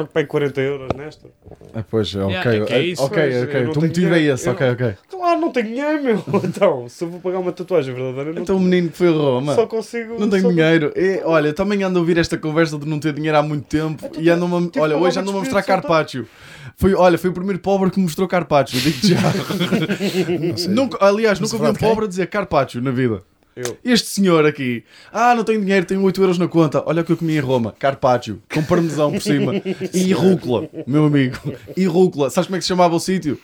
pago para aí 40 euros nesta. Ah, pois, ok. Yeah, é que é isso, ok, pois, eu ok. não O teu tenho motivo é dinheiro, esse, ok, ok. Claro, não tenho dinheiro, meu. Então, se eu vou pagar uma tatuagem verdadeira, não, Então o menino que foi a Roma. só consigo. Não tenho só- dinheiro. E, olha, também ando a ouvir esta conversa de não ter dinheiro há muito tempo. Então, E ando a, tipo, olha, hoje é ando a que mostrar despedido, Carpaccio. Foi, olha, foi o primeiro pobre que me mostrou Carpaccio. Digo já. nunca, aliás, nunca vi um pobre a dizer Carpaccio na vida. Eu. Este senhor aqui, ah, não tenho dinheiro, tenho 8 euros na conta. Olha o que eu comi em Roma, carpaccio, com parmesão por cima e rúcula, meu amigo. E rúcula, sabes como é que se chamava o sítio?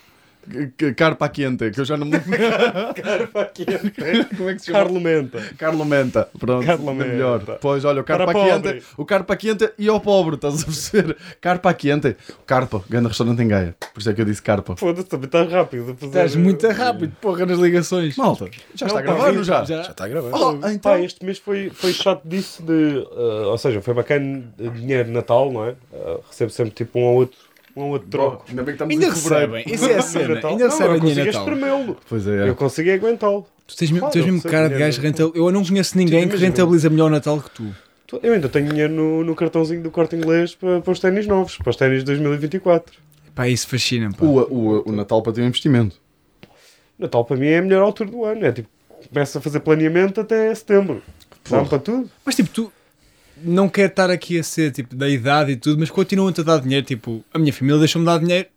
Carpa Quente, que eu já não me Carpa quente. Como é que se chama? Carlo Menta. Carlo Menta, pronto, Carlo é Menta. melhor. Pois olha, o Carpa Quente, o Carpa Quente e ao pobre, estás a perceber? Carpa Quente, Carpa, grande restaurante em Gaia, por isso é que eu disse Carpa. Foda-se, também estás rápido. a fazer- Estás muito rápido, porra, nas ligações. Malta, já está Não, pá, gravando já. Já. Já está a gravar. Oh, então, Pá, este mês foi, foi chato disso de. eh, ou seja, foi bacana de dinheiro de Natal, não é? Eh, recebo sempre tipo um ou outro, um ou outro troco. ainda bem que estamos Ainda em fevereiro. recebem, isso é a cena. Natal. Ainda não, recebem eu dinheiro consegui Natal. espremê-lo. Pois é. Eu consegui aguentá-lo. Tu tens, mesmo- Claro, tens eu mesmo sei cara de dinheiro gajo. Eu não conheço ninguém que imagina. rentabiliza melhor o Natal que tu. Tu- Eu ainda tenho dinheiro no, no cartãozinho do corte inglês para, para os ténis novos, para os ténis de 2024. Pá, isso fascina-me. pá. O, o, o Natal para ter um investimento. Natal para mim é a melhor altura do ano. É tipo, começa a fazer planeamento até setembro. Dá Porra. para tudo. Mas tipo, tu não quero estar aqui a ser tipo da idade e tudo, mas continuam-te a dar dinheiro. Tipo, a minha família deixou-me dar dinheiro.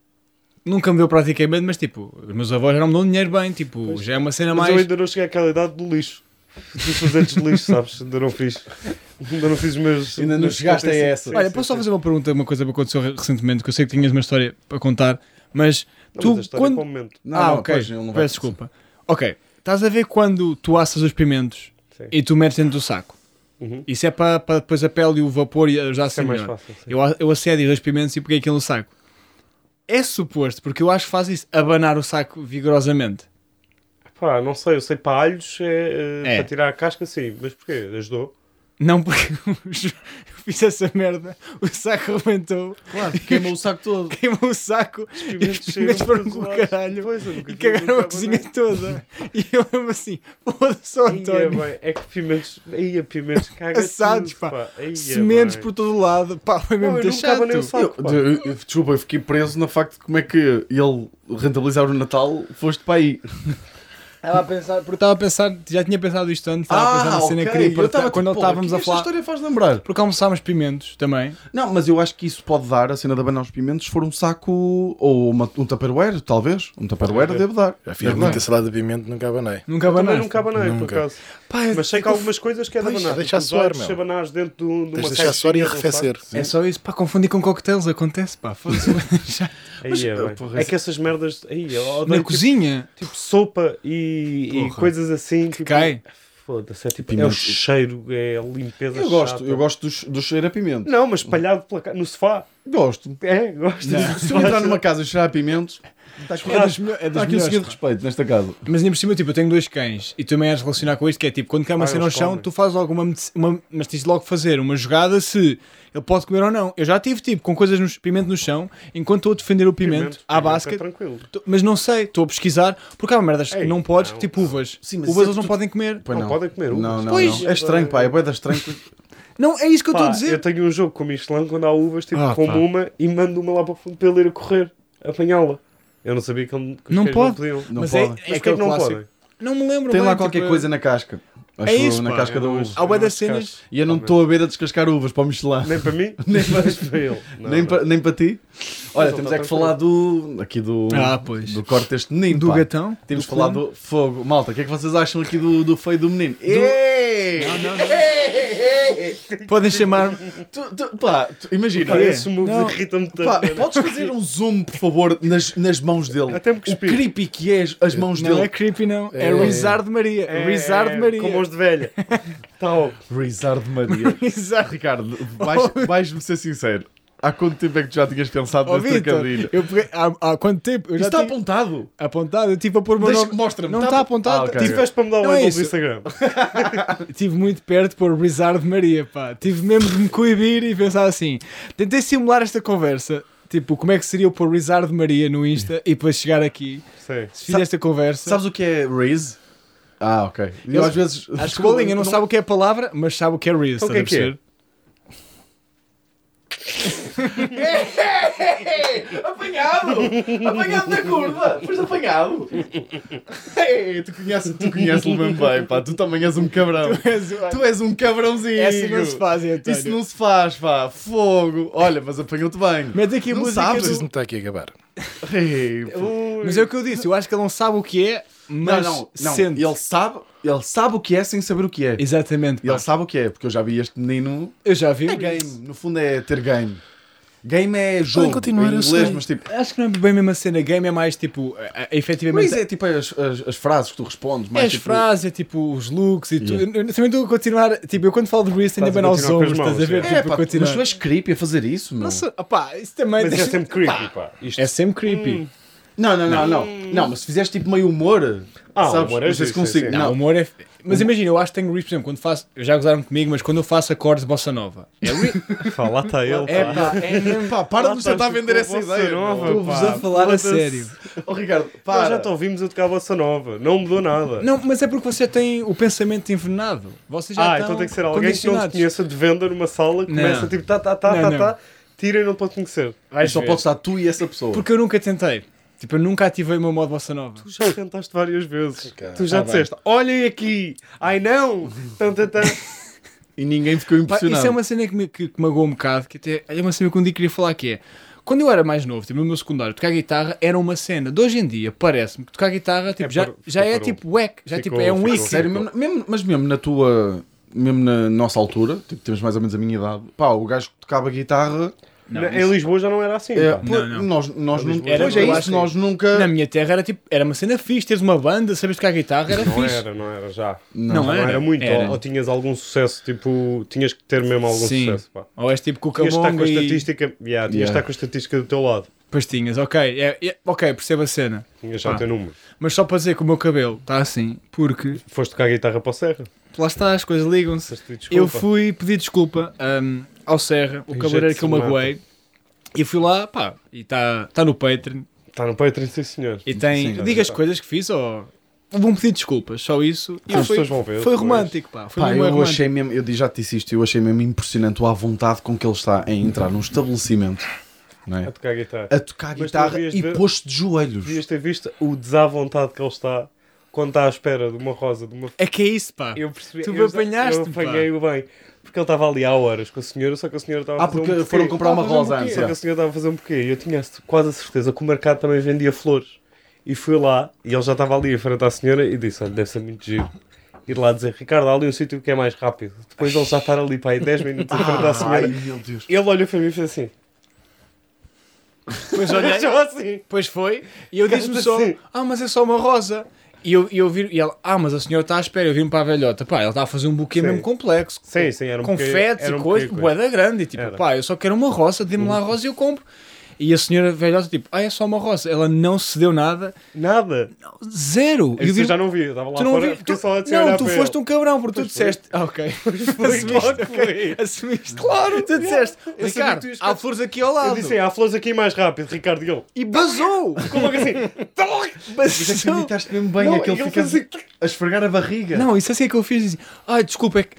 Nunca me deu praticamente, mas tipo, os meus avós já não me dão dinheiro bem. Tipo, já é uma cena Mas mais. eu ainda não cheguei àquela idade do lixo. Dos presentes de lixo, sabes? Ainda não fiz. Ainda não fiz os meus. Ainda não chegaste a 75. essa. Olha, sim, posso só fazer uma pergunta, uma coisa que aconteceu recentemente, que eu sei que tinhas uma história para contar, mas Não, tu mas é quando. para o momento. Não, ah, não, ok. pois, Peço desculpa. Ok. Estás a ver quando tu assas os pimentos Sim. e tu metes dentro do saco? Uhum. Isso é para, para depois a pele e o vapor e já é assim mais melhor. fácil. sim. Eu, eu assédio os pimentos e peguei aquilo no saco. É suposto, porque eu acho que faz isso, abanar o saco vigorosamente. Pá, não sei, eu sei para alhos é, eh, É. para tirar a casca, sim. Mas porquê? Ajudou? Não porque eu fiz essa merda, o saco arrebentou, Claro, queimou o saco todo. queimou o saco e os pimentos foram por com o caralho Pois, e cagaram a cozinha toda. E eu lembro assim, foda-se, Ia, António. bem, é que pimentos. Aí, pimentos caga Assados, tudo, pá. Aí, Sementes por todo o lado, pá, foi mesmo Não, eu chato. abanei o saco. Eu- pá. eu- eu- desculpa, eu fiquei preso no facto de como é que ele rentabilizar o Natal foste para aí. Estava a pensar, porque estava a pensar, já tinha pensado isto antes, estava a pensar na cena que queria Ah, Eu partilhar, estava quando tipo, estávamos que a esta falar. história faz lembrar. Porque almoçámos pimentos também. Não, mas eu acho que isso pode dar, a cena de abanar os pimentos, se for um saco ou uma- um tupperware, talvez. Um tupperware deve dar. Já fiz Deve muita dar. salada de pimento, nunca abanei. Nunca abanaste. nunca abanei, por acaso. Pá, é- Mas sei que há algumas coisas que é de abanar. deixa Tipo, suar, meu. Abanares dentro de, um- uma de deixar suar e arrefecer. É só isso, pá, confundir com coquetéis, acontece, pá. foda-se. Já- Aí Mas, é, bem. porra, é que essas merdas. Aí, eu odeio, Na tipo, cozinha, Tipo sopa e, e coisas assim. Tipo, cai. Foda-se, é tipo. É o cheiro, é a limpeza. Eu gosto, chata. eu gosto do cheiro a pimento. Não, mas espalhado pela ca- no sofá. Gosto. É, gosto. Se eu entrar numa casa e cheirar a pimentos, está aqui, É das, é das aqui um melhores, seguinte respeito nesta casa. Mas ainda por cima, tipo, eu tenho dois cães e tu também és relacionar com isto, que é tipo, quando cai uma Ah, cena no eles chão, tu fazes logo uma, uma. Mas tens de logo fazer uma jogada se ele pode comer ou não. Eu já tive, tipo, com coisas no pimento no chão, enquanto estou a defender o pimento, à pimento é basket. tranquilo. Tô- Mas não sei, estou a pesquisar, porque há merdas que não podes, não. tipo uvas. Sim, mas uvas é eles não podem comer. Pois Não podem comer uvas. Não, não, Pois. não. É estranho, pá. É boeda estranho. Não, é isso que eu estou a dizer. eu tenho um jogo com o Michelin quando há uvas, tipo, Ah, como pá. uma e mando uma lá para o fundo para ele ir a correr, apanhá-la. Eu não sabia que, ele, que os Não pode. não podiam. Não Mas pode. é, Mas é porquê aquele que não podem? Não me lembro Tem bem, lá qualquer tipo, coisa na casca. Acho É isso, na pá. casca da não- uva. Há não das cenas. E eu não estou a ver a descascar uvas para o Michelin. Nem para mim, Nem para- ele. Não, nem, não. para, nem para ti. Olha, temos ele é que falar do. Aqui do. Ah, pois. Do corte deste menino. Do pá. gatão. Temos do que falar do fogo. Malta, o que é que vocês acham aqui do, do feio do menino? Ei! Não, não, Podem chamar. Tu, tu, pá, tu- imagina. Pá, esses moves Não. irritam-me tanto. Pá, podes fazer um zoom, por favor, nas, nas mãos dele? Até me o creepy que é as- mãos Não dele. é creepy, não. É, É. Rizard Maria. É, Rizard é, Maria. De velha. Tal. Rizard Maria. Rizard. Ricardo, vais- vais-me ser sincero. Há quanto tempo é que tu já tinhas pensado Oh, nesse Vitor, trocadilho? eu peguei, há, há quanto tempo? Já está tinha apontado. apontado. Eu tive a pôr o meu Deixa- nome. Mostra-me. Não Tá está apo- apontado. Ah, ok. Tive, Tiveste para me dar o Não é do isso. Instagram. tive muito perto de pôr Rizard Maria, pá. Tive mesmo de me coibir e pensar assim. Tentei simular esta conversa. Tipo, como é que seria eu pôr Rizard Maria no Insta e depois chegar aqui. Sim. Se fizer esta conversa. Sabes o que é Riz? Ah, ok. Eu Eu- às vezes. A escolinha não, não- sabe o que é a palavra, mas sabe o que é Riz. Então o que é que é? apanhado! Apanhado na curva! Foste apanhado! Ei, tu conheces, tu conheces-o mesmo bem, pá. Tu também és um cabrão. Tu és um cabrãozinho. Essa não se faz, António. Isso não se faz, pá. Fogo. Olha, mas apanhou-te bem. Mete aqui a Não música. sabes? do- não está aqui a acabar. Ei. Mas é o que eu disse, eu acho que ele não sabe o que é, mas não, não, não. sente. Ele sabe, ele sabe o que é sem saber o que é. Exatamente. Ele pá. sabe o que é, porque eu já vi este menino. Eu já vi. É game, no fundo é ter game. Game é jogo. continuar, em inglês, mas tipo. Acho que não é bem a mesma cena. Game é mais tipo. é- é- efetivamente. Mas é tipo as, as, as frases que tu respondes. É Mais as tipo, frases, é tipo os looks e tudo. Yeah. Eu, eu também estou a continuar. Tipo, eu quando falo de Reese tenho a Estás a abanar os continuar com as ombros, estás a ver? é. É, Tipo, pá, continuar. mas tu és creepy a fazer isso, meu. Nossa, opá, isso também. Mas é sempre creepy, pá, pá. Isto É sempre creepy. Não, não, não, não. Não, mas se fizeres tipo meio humor. Ah, sabes? humor é não sei se justo, consigo. sim, sim. Não, o Não, humor é. Mas imagina, eu acho que tenho Reese, por exemplo, quando faço. Já gozaram comigo, mas quando eu faço acordes de bossa nova. É Re... Pá, lá está ele. É pá. pá, é mesmo. Pá, para de nos tentar estás tu vender com essa a ideia. meu. Estou-vos pá, a falar a sério. Oh, Ricardo, Nós para. já te ouvimos a tocar a bossa nova. Não mudou nada. Não, mas é porque você tem o pensamento envenenado. Vocês já ah, estão então tem que ser alguém que não te condicionados. conheça de venda numa sala que começa tipo tá, tá, tá, Não, tá, não. tá, tira e não pode conhecer. Vais Só ver. pode estar tu e essa pessoa. Porque eu nunca tentei. Tipo, eu nunca ativei o meu modo bossa nova. Tu já tentaste várias vezes. Cara. Tu já Ah, disseste, olhem aqui. Ai não. Tan, tan, tan. E ninguém ficou Pá, impressionado. isso é uma cena que me, que, que magoou um bocado, que até é uma cena que um dia queria falar que é. Quando eu era mais novo, tipo, no meu secundário, tocar guitarra era uma cena. De hoje em dia, parece-me que tocar guitarra tipo, É já, já é tipo wack, já Ficou- tipo, é um ficou. ick. Sério, mesmo, mesmo- mas mesmo na tua. Mesmo na nossa altura, tipo, temos mais ou menos a minha idade. Pá, o gajo que tocava guitarra. Não, Na- isso- em Lisboa já não era assim. É, Não, não. Nós, nós Era- não. Era- Pois é isso, acho nós nunca. Na minha terra era tipo, era uma cena fixe, teres uma banda, sabes tocar guitarra, era Não fixe. era, não era já. Não Já era. era muito. Era. Ou, ou tinhas algum sucesso, tipo, tinhas que ter mesmo algum Sim. sucesso. Pá. Ou és tipo Tinhas de estar com Cucamonga a e estatística. Yeah, tinhas Yeah. estar com a estatística do teu lado. pastinhas, ok, é, é- ok, percebo a cena. Tinhas já o teu número. Mas só para dizer que o meu cabelo está assim, porque Foste tocar guitarra para o Serra. lá está, as coisas ligam-se. Foste pedir desculpa. Eu fui pedir desculpa hum, ao Serra, o cabeleireiro que eu magoei, e fui lá, pá, e está tá no Patreon, Está no Patreon, sim senhor. e tem, Sim, diga as coisas que fiz, ou vão pedir desculpas, só isso. E As foi, pessoas vão ver foi romântico, pá, foi Pá, eu romântico. achei mesmo, eu já te disse isto, eu achei mesmo impressionante a vontade com que ele está em entrar num estabelecimento é? A tocar guitarra. a tocar guitarra e ver- posto de joelhos. Devias ter visto o desavontade que ele está quando está à espera de uma rosa, de uma É que é isso, pá. Eu percebi. Tu eu, apanhaste, Eu apanhei-o bem. Porque ele estava ali há horas com a senhora, só que a senhora estava Ah, a fazer porque um buquê. foram comprar uma rosa um antes, Só que a senhora estava a fazer um buquê. E eu tinha quase a certeza que o mercado também vendia flores. E fui lá, e ele já estava ali em frente à senhora e disse: Olha, deve ser muito giro. Ir lá dizer, Ricardo, há ali um sítio que é mais rápido. Depois ele já estar ali para aí 10 minutos em frente à Ai, senhora. meu Deus. Ele olhou para mim e fez assim. Depois olhei, assim. Pois foi, e eu disse-me só, assim. ah, mas é só uma rosa. E eu, e eu vi, e ela, ah, mas a senhora está à espera. Eu vim para a velhota, pá, ela está a fazer um buquê Sim. mesmo complexo. Sim, sim, era um confetes e um coisas, boeda grande. E tipo, Era. pá, eu só quero uma rosa, dê-me lá a rosa e eu compro. E a senhora velhota, tipo, ah, é só uma rosa. Ela não cedeu nada, Nada. zero. E eu Isso vi- eu já não vi. Eu estava lá tu não fora, vi, fiquei tu, só a não, olhar tu para foste ele. um cabrão, porque tu Pois foi. disseste, ah, ok, assumiste, claro que ok, foi. assumiste, claro, tu disseste, Eu Ricardo, tu há flores aqui ao Eu lado. disse, há flores aqui mais rápido, Ricardo. E ele, E basou, como é que assim? Mas é que basou. imitaste mesmo bem Não, aquele e ele fica assim. a esfregar a barriga. Não, isso assim é que eu fiz. Disse, Ai, desculpa, é que.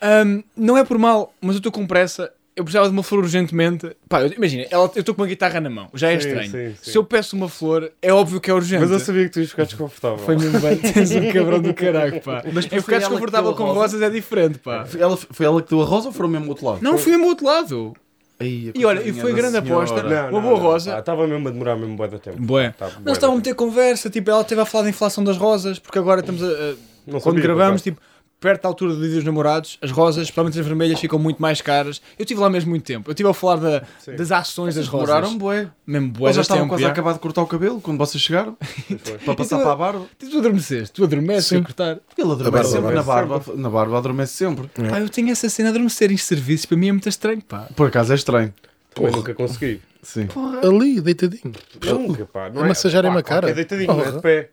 ahm, não é por mal, mas eu estou com pressa. Eu precisava de uma flor urgentemente. Pá, eu- imagina, ela- eu estou com uma guitarra na mão. Já é Sim, estranho. sim, sim. Se eu peço uma flor, é óbvio que é urgente. Mas eu sabia que tu ias ficar desconfortável. Foi mesmo bem. Tens um cabrão do caralho, pá. Mas foi ficar ela que desconfortável deu a com rosa? rosas é diferente, pá. Ela, foi ela que deu a rosa ou foram mesmo do outro lado? Não, fui mesmo ao outro lado. Ai, a E olha, e coitadinha foi da grande senhora. aposta. Não, Uma não, boa não. rosa. Ah, Estava mesmo a demorar mesmo bué da tempo. Bué. Tá, bué Nós estávamos a tempo. ter conversa, tipo, ela esteve a falar da inflação das rosas, porque agora estamos a. a- Não quando sabia, gravamos, tipo, perto da altura do Dia dos Namorados, as rosas, especialmente as vermelhas, ficam muito mais caras. Eu estive lá mesmo muito tempo. Eu estive a falar da- das ações das rosas. Demoraram bué. Mesmo bué Eles já estavam tempo, quase a acabar de cortar o cabelo quando vocês chegaram. para passar tu- para a barba. Tu adormeceste, tu adormeces a cortar. Ele adormece sempre na barba. Na barba adormece sempre. Pá, eu tenho essa cena de adormecer em serviços, para mim é muito estranho, pá. Por acaso é estranho. Porra. nunca consegui. Sim. Ali, deitadinho. Nunca, pá. Não A massajarem pá, uma cara. qualquer deitadinho, é de Porra. pé.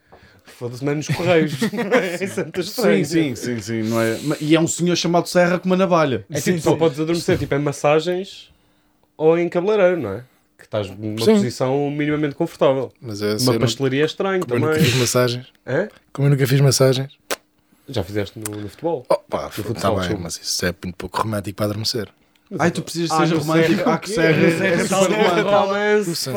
Foda-se, não é nos correios. Não é em Santa Sim, Estranha. sim, sim, sim. Não é... E é um senhor chamado Serra com uma navalha. É Sim, tipo, só sim. podes adormecer tipo, em massagens ou em cabeleireiro, não é? Que estás numa Sim. posição minimamente confortável. Mas é Uma pastelaria é estranho como eu nunca também. fiz massagens. Hã? Como eu nunca fiz massagens. Já fizeste no, no futebol? Oh, pá, futsal, está bem, desculpa. mas isso é muito pouco romântico para adormecer. Ai, tu precisas que Ah, seja no romântico. Serra, Ah, que serra é romance,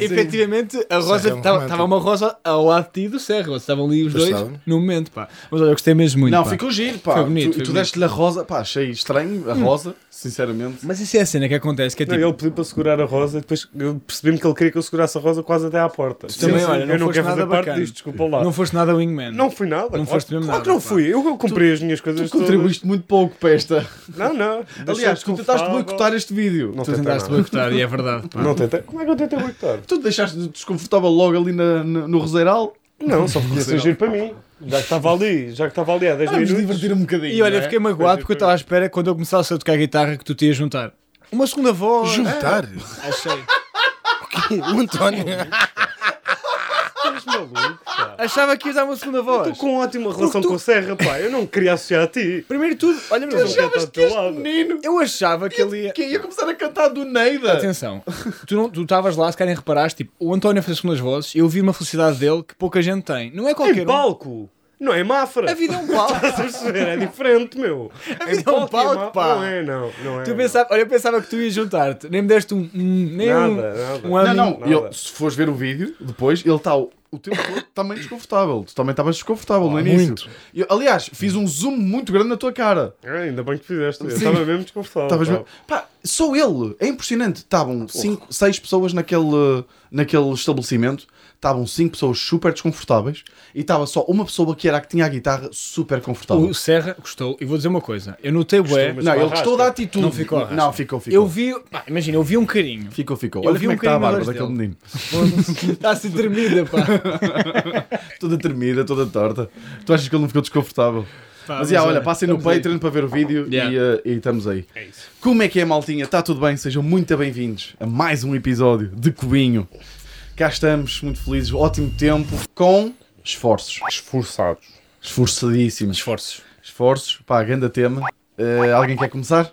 efetivamente, a Rosa é estava uma Rosa ao lado de ti e do Serra. Estavam ali os dois no momento, pá. Mas olha, eu gostei mesmo muito. Não, ficou giro, pá. Foi bonito, tu deste-lhe a rosa, pá, achei estranho a rosa, sinceramente. Mas isso é a cena que acontece, que é tipo. ele pediu para segurar a rosa e depois eu percebi-me que ele queria que eu segurasse a rosa quase até à porta. também, olha, não eu não foste quero nada fazer parte disto, desculpa lá. Não foste nada wingman. Não fui nada. Não foste mesmo claro nada, que não fui. Eu, cumpri as minhas coisas Tu contribuíste muito pouco para esta. Não, não. Aliás, tentaste boicotar este vídeo. Não Tu tentei tentaste nada. boicotar e é verdade, pá. Não tentei. Como é que eu tentei boicotar? Tu deixaste desconfortável logo ali na, na- no Roseiral. Não, só porque ia ser giro para mim. Já que estava ali, já que estava ali há 10 Vamos minutos. divertir um bocadinho. E olha, é? fiquei magoado porque eu estava à espera quando eu começasse a tocar guitarra que tu te ias juntar. Uma segunda voz. Juntar? Achei. O António. Estás maluco, pá. Achava que ias dar uma segunda voz. Estou com ótima relação com o Serra, pá. Eu não queria associar a ti. Primeiro de tudo, olha, estar do teu lado. Menino, eu achava que ele ia. que ia começar a cantar do Neida. Atenção, tu não- tu estavas lá, se querem reparaste, tipo, o António fez as segundas vozes e eu vi uma felicidade dele que pouca gente tem. Não é qualquer Em um. palco. Não é Mafra. A vida é um palco. Estás a perceber? É diferente, meu. A vida é um palco, pá. Não é, não. Não é. Tu pensava, olha, eu pensava que tu ias juntar-te, nem me deste um. nem Nada, um, nada. um Não, não, nada. ele, se fores ver o vídeo, depois, ele está o, tempo todo também desconfortável. Tu também estavas desconfortável no Ah, início. muito. Eu, aliás, fiz um zoom muito grande na tua cara. Ah, ainda bem que fizeste. Eu estava mesmo desconfortável. Mesmo- Pá, só ele. É impressionante. Estavam cinco, seis pessoas naquele, naquele estabelecimento. Estavam cinco pessoas super desconfortáveis. E estava só uma pessoa que era a que tinha a guitarra super confortável. O Serra gostou, e vou dizer uma coisa, eu notei bué, mas não, ele gostou da atitude. Não ficou arrasca. Não, ficou, ficou. eu vi, pá, imagina, eu vi um carinho. Ficou, ficou. Eu Olha vi como um é que está a barba daquele menino. Está assim tremida, pá. Toda tremida, toda torta. Tu achas que ele não ficou desconfortável? Pá, Mas, já, olha, passem no estamos aí. Patreon para ver o vídeo Yeah. e, eh, e estamos aí. É isso. Como é que é, maltinha? Está tudo bem? Sejam muito bem-vindos a mais um episódio de Cubinho. Cá estamos, muito felizes, ótimo tempo, com esforços. Esforçados. Esforçadíssimos. Esforços. Esforços, pá, grande tema. Eh, alguém quer começar?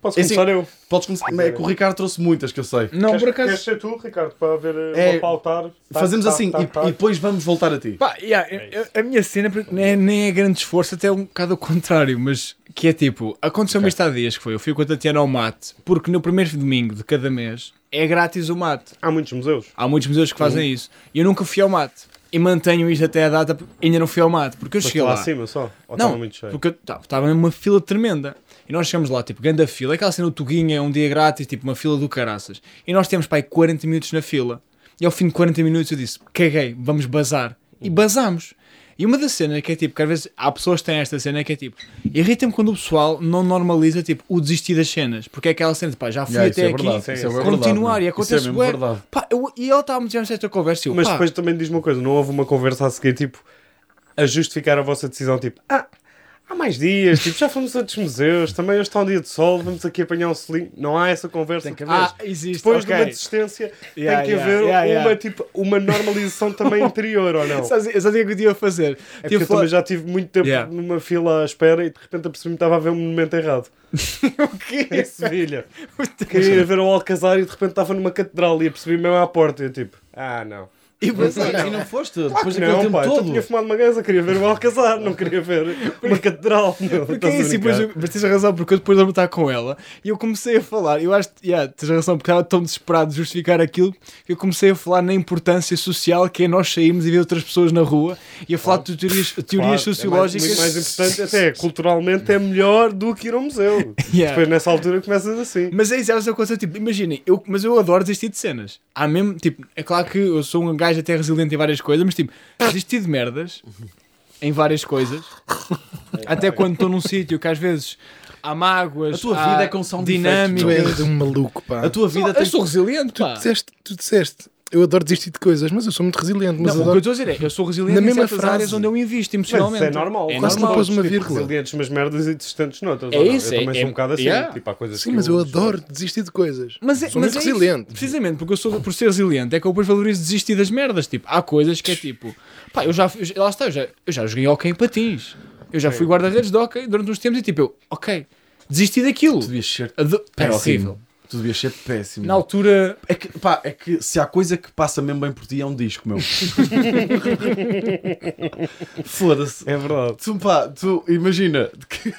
Posso É assim, começar eu? Podes começar. É que o Ricardo trouxe muitas, que eu sei. Não, queres, por acaso. Queres ser tu, Ricardo, para ver É, é, para pautar? Tá, Fazemos tá, assim tá, e, tá. e depois vamos voltar a ti. Pá, yeah, eu- a minha cena nem é, nem é grande esforço, até um bocado ao contrário, mas que é tipo, aconteceu-me isto há dias que foi, eu fui com a Tatiana ao mate, porque no primeiro domingo de cada mês é grátis o mate. Há muitos museus. Há muitos museus que fazem isso. E eu nunca fui ao mate. E mantenho isto até a data, ainda não fui ao mate, porque eu Mas cheguei lá lá. acima só. Ou Não, estava muito cheio. porque estava numa fila tremenda. E nós chegamos lá, tipo, grande fila. Aquela cena do Tuguinha, um dia grátis, tipo, uma fila do caraças. E nós temos, pai, 40 minutos na fila. E ao fim de 40 minutos eu disse, caguei, vamos bazar. E bazamos. E uma das cenas que é tipo, que às vezes há pessoas que têm esta cena que é tipo, irrita-me quando o pessoal não normaliza, tipo, o desistir das cenas. Porque é aquela cena de, pá, já fui Yeah, isso até é aqui, verdade, sim, isso é sim. verdade, continuar. E Isso é acontece, mesmo pá, eu- e ele estava-me dizendo esta conversa. e Eu, Mas pá, depois também diz uma coisa, não houve uma conversa a seguir, tipo, a justificar a vossa decisão, tipo, ah, há mais dias, tipo, já fomos a outros museus, também hoje está um dia de sol, vamos aqui apanhar um selinho. Não há essa conversa. Tem que Depois- ah, existe, Depois de ok. uma desistência, Yeah, tem que haver yeah, uma, yeah. Tipo, uma normalização também interior, ou não? Sabes o que é que eu te ia fazer? É porque eu falar- também já tive muito tempo numa fila à espera e de repente apercebi-me que estava a ver um monumento errado. o quê? Em Sevilha. Queria ir ver o Alcazar e de repente estava numa catedral e apercebi mesmo à porta e eu tipo, ah não. E Mas, e não foste? Depois daquele Não, tempo eu todo? tinha fumado uma gaza, queria ver o Alcazar, não queria ver uma catedral. Meu, Porque é isso, eu- mas tens razão, porque eu depois de estar com ela e eu comecei a falar, eu acho que yeah, tens razão, porque estava tão desesperado de justificar aquilo que eu comecei a falar na importância social que é nós sairmos e ver outras pessoas na rua e a falar de teorias, teorias Claro, sociológicas. É mais, mais importante, até culturalmente é melhor do que ir ao museu. Yeah. Depois nessa altura começas assim. Mas é isso, é essa coisa, tipo, imaginem, eu, mas eu adoro desistir de cenas. Há mesmo, tipo, é claro que eu sou um gajo até resiliente em várias coisas, mas tipo, desistir de merdas em várias coisas, até quando estou num sítio que às vezes há mágoas, A tua há vida é com sound dinâmicas. Tu és um maluco, pá. A tua vida eu tem sou resiliente, pá. Disseste, tu disseste, eu adoro desistir de coisas, mas eu sou muito resiliente. Mas Não, o que eu adoro... estou a dizer é, eu sou resiliente Na em mesma certas frase. áreas onde eu invisto Mas emocionalmente. isso é normal. É Quase normal. pôs uma Tipo, vírgula. Resilientes umas merdas e desistentes noutras. É isso, Eu é- também é- sou um bocado assim. yeah. Tipo, há coisas Sim, que mas eu adoro desistir de coisas. Mas é, Sou mas muito é isso. resiliente. Precisamente, porque eu sou por ser resiliente, é que eu depois valorizo desistir das merdas. Tipo, há coisas que é tipo, pá, eu já, eu lá está, eu já, eu já joguei hockey em patins. Eu já fui guarda-redes de hockey durante uns tempos e tipo, eu, ok, desisti daquilo. Tu devias ser Ado- Era Péssimo. horrível. Tu devias ser péssimo. Na altura, É que, pá, é que se há coisa que passa mesmo bem por ti é um disco, meu. Foda-se. É verdade. Tu, pá, tu imagina. que-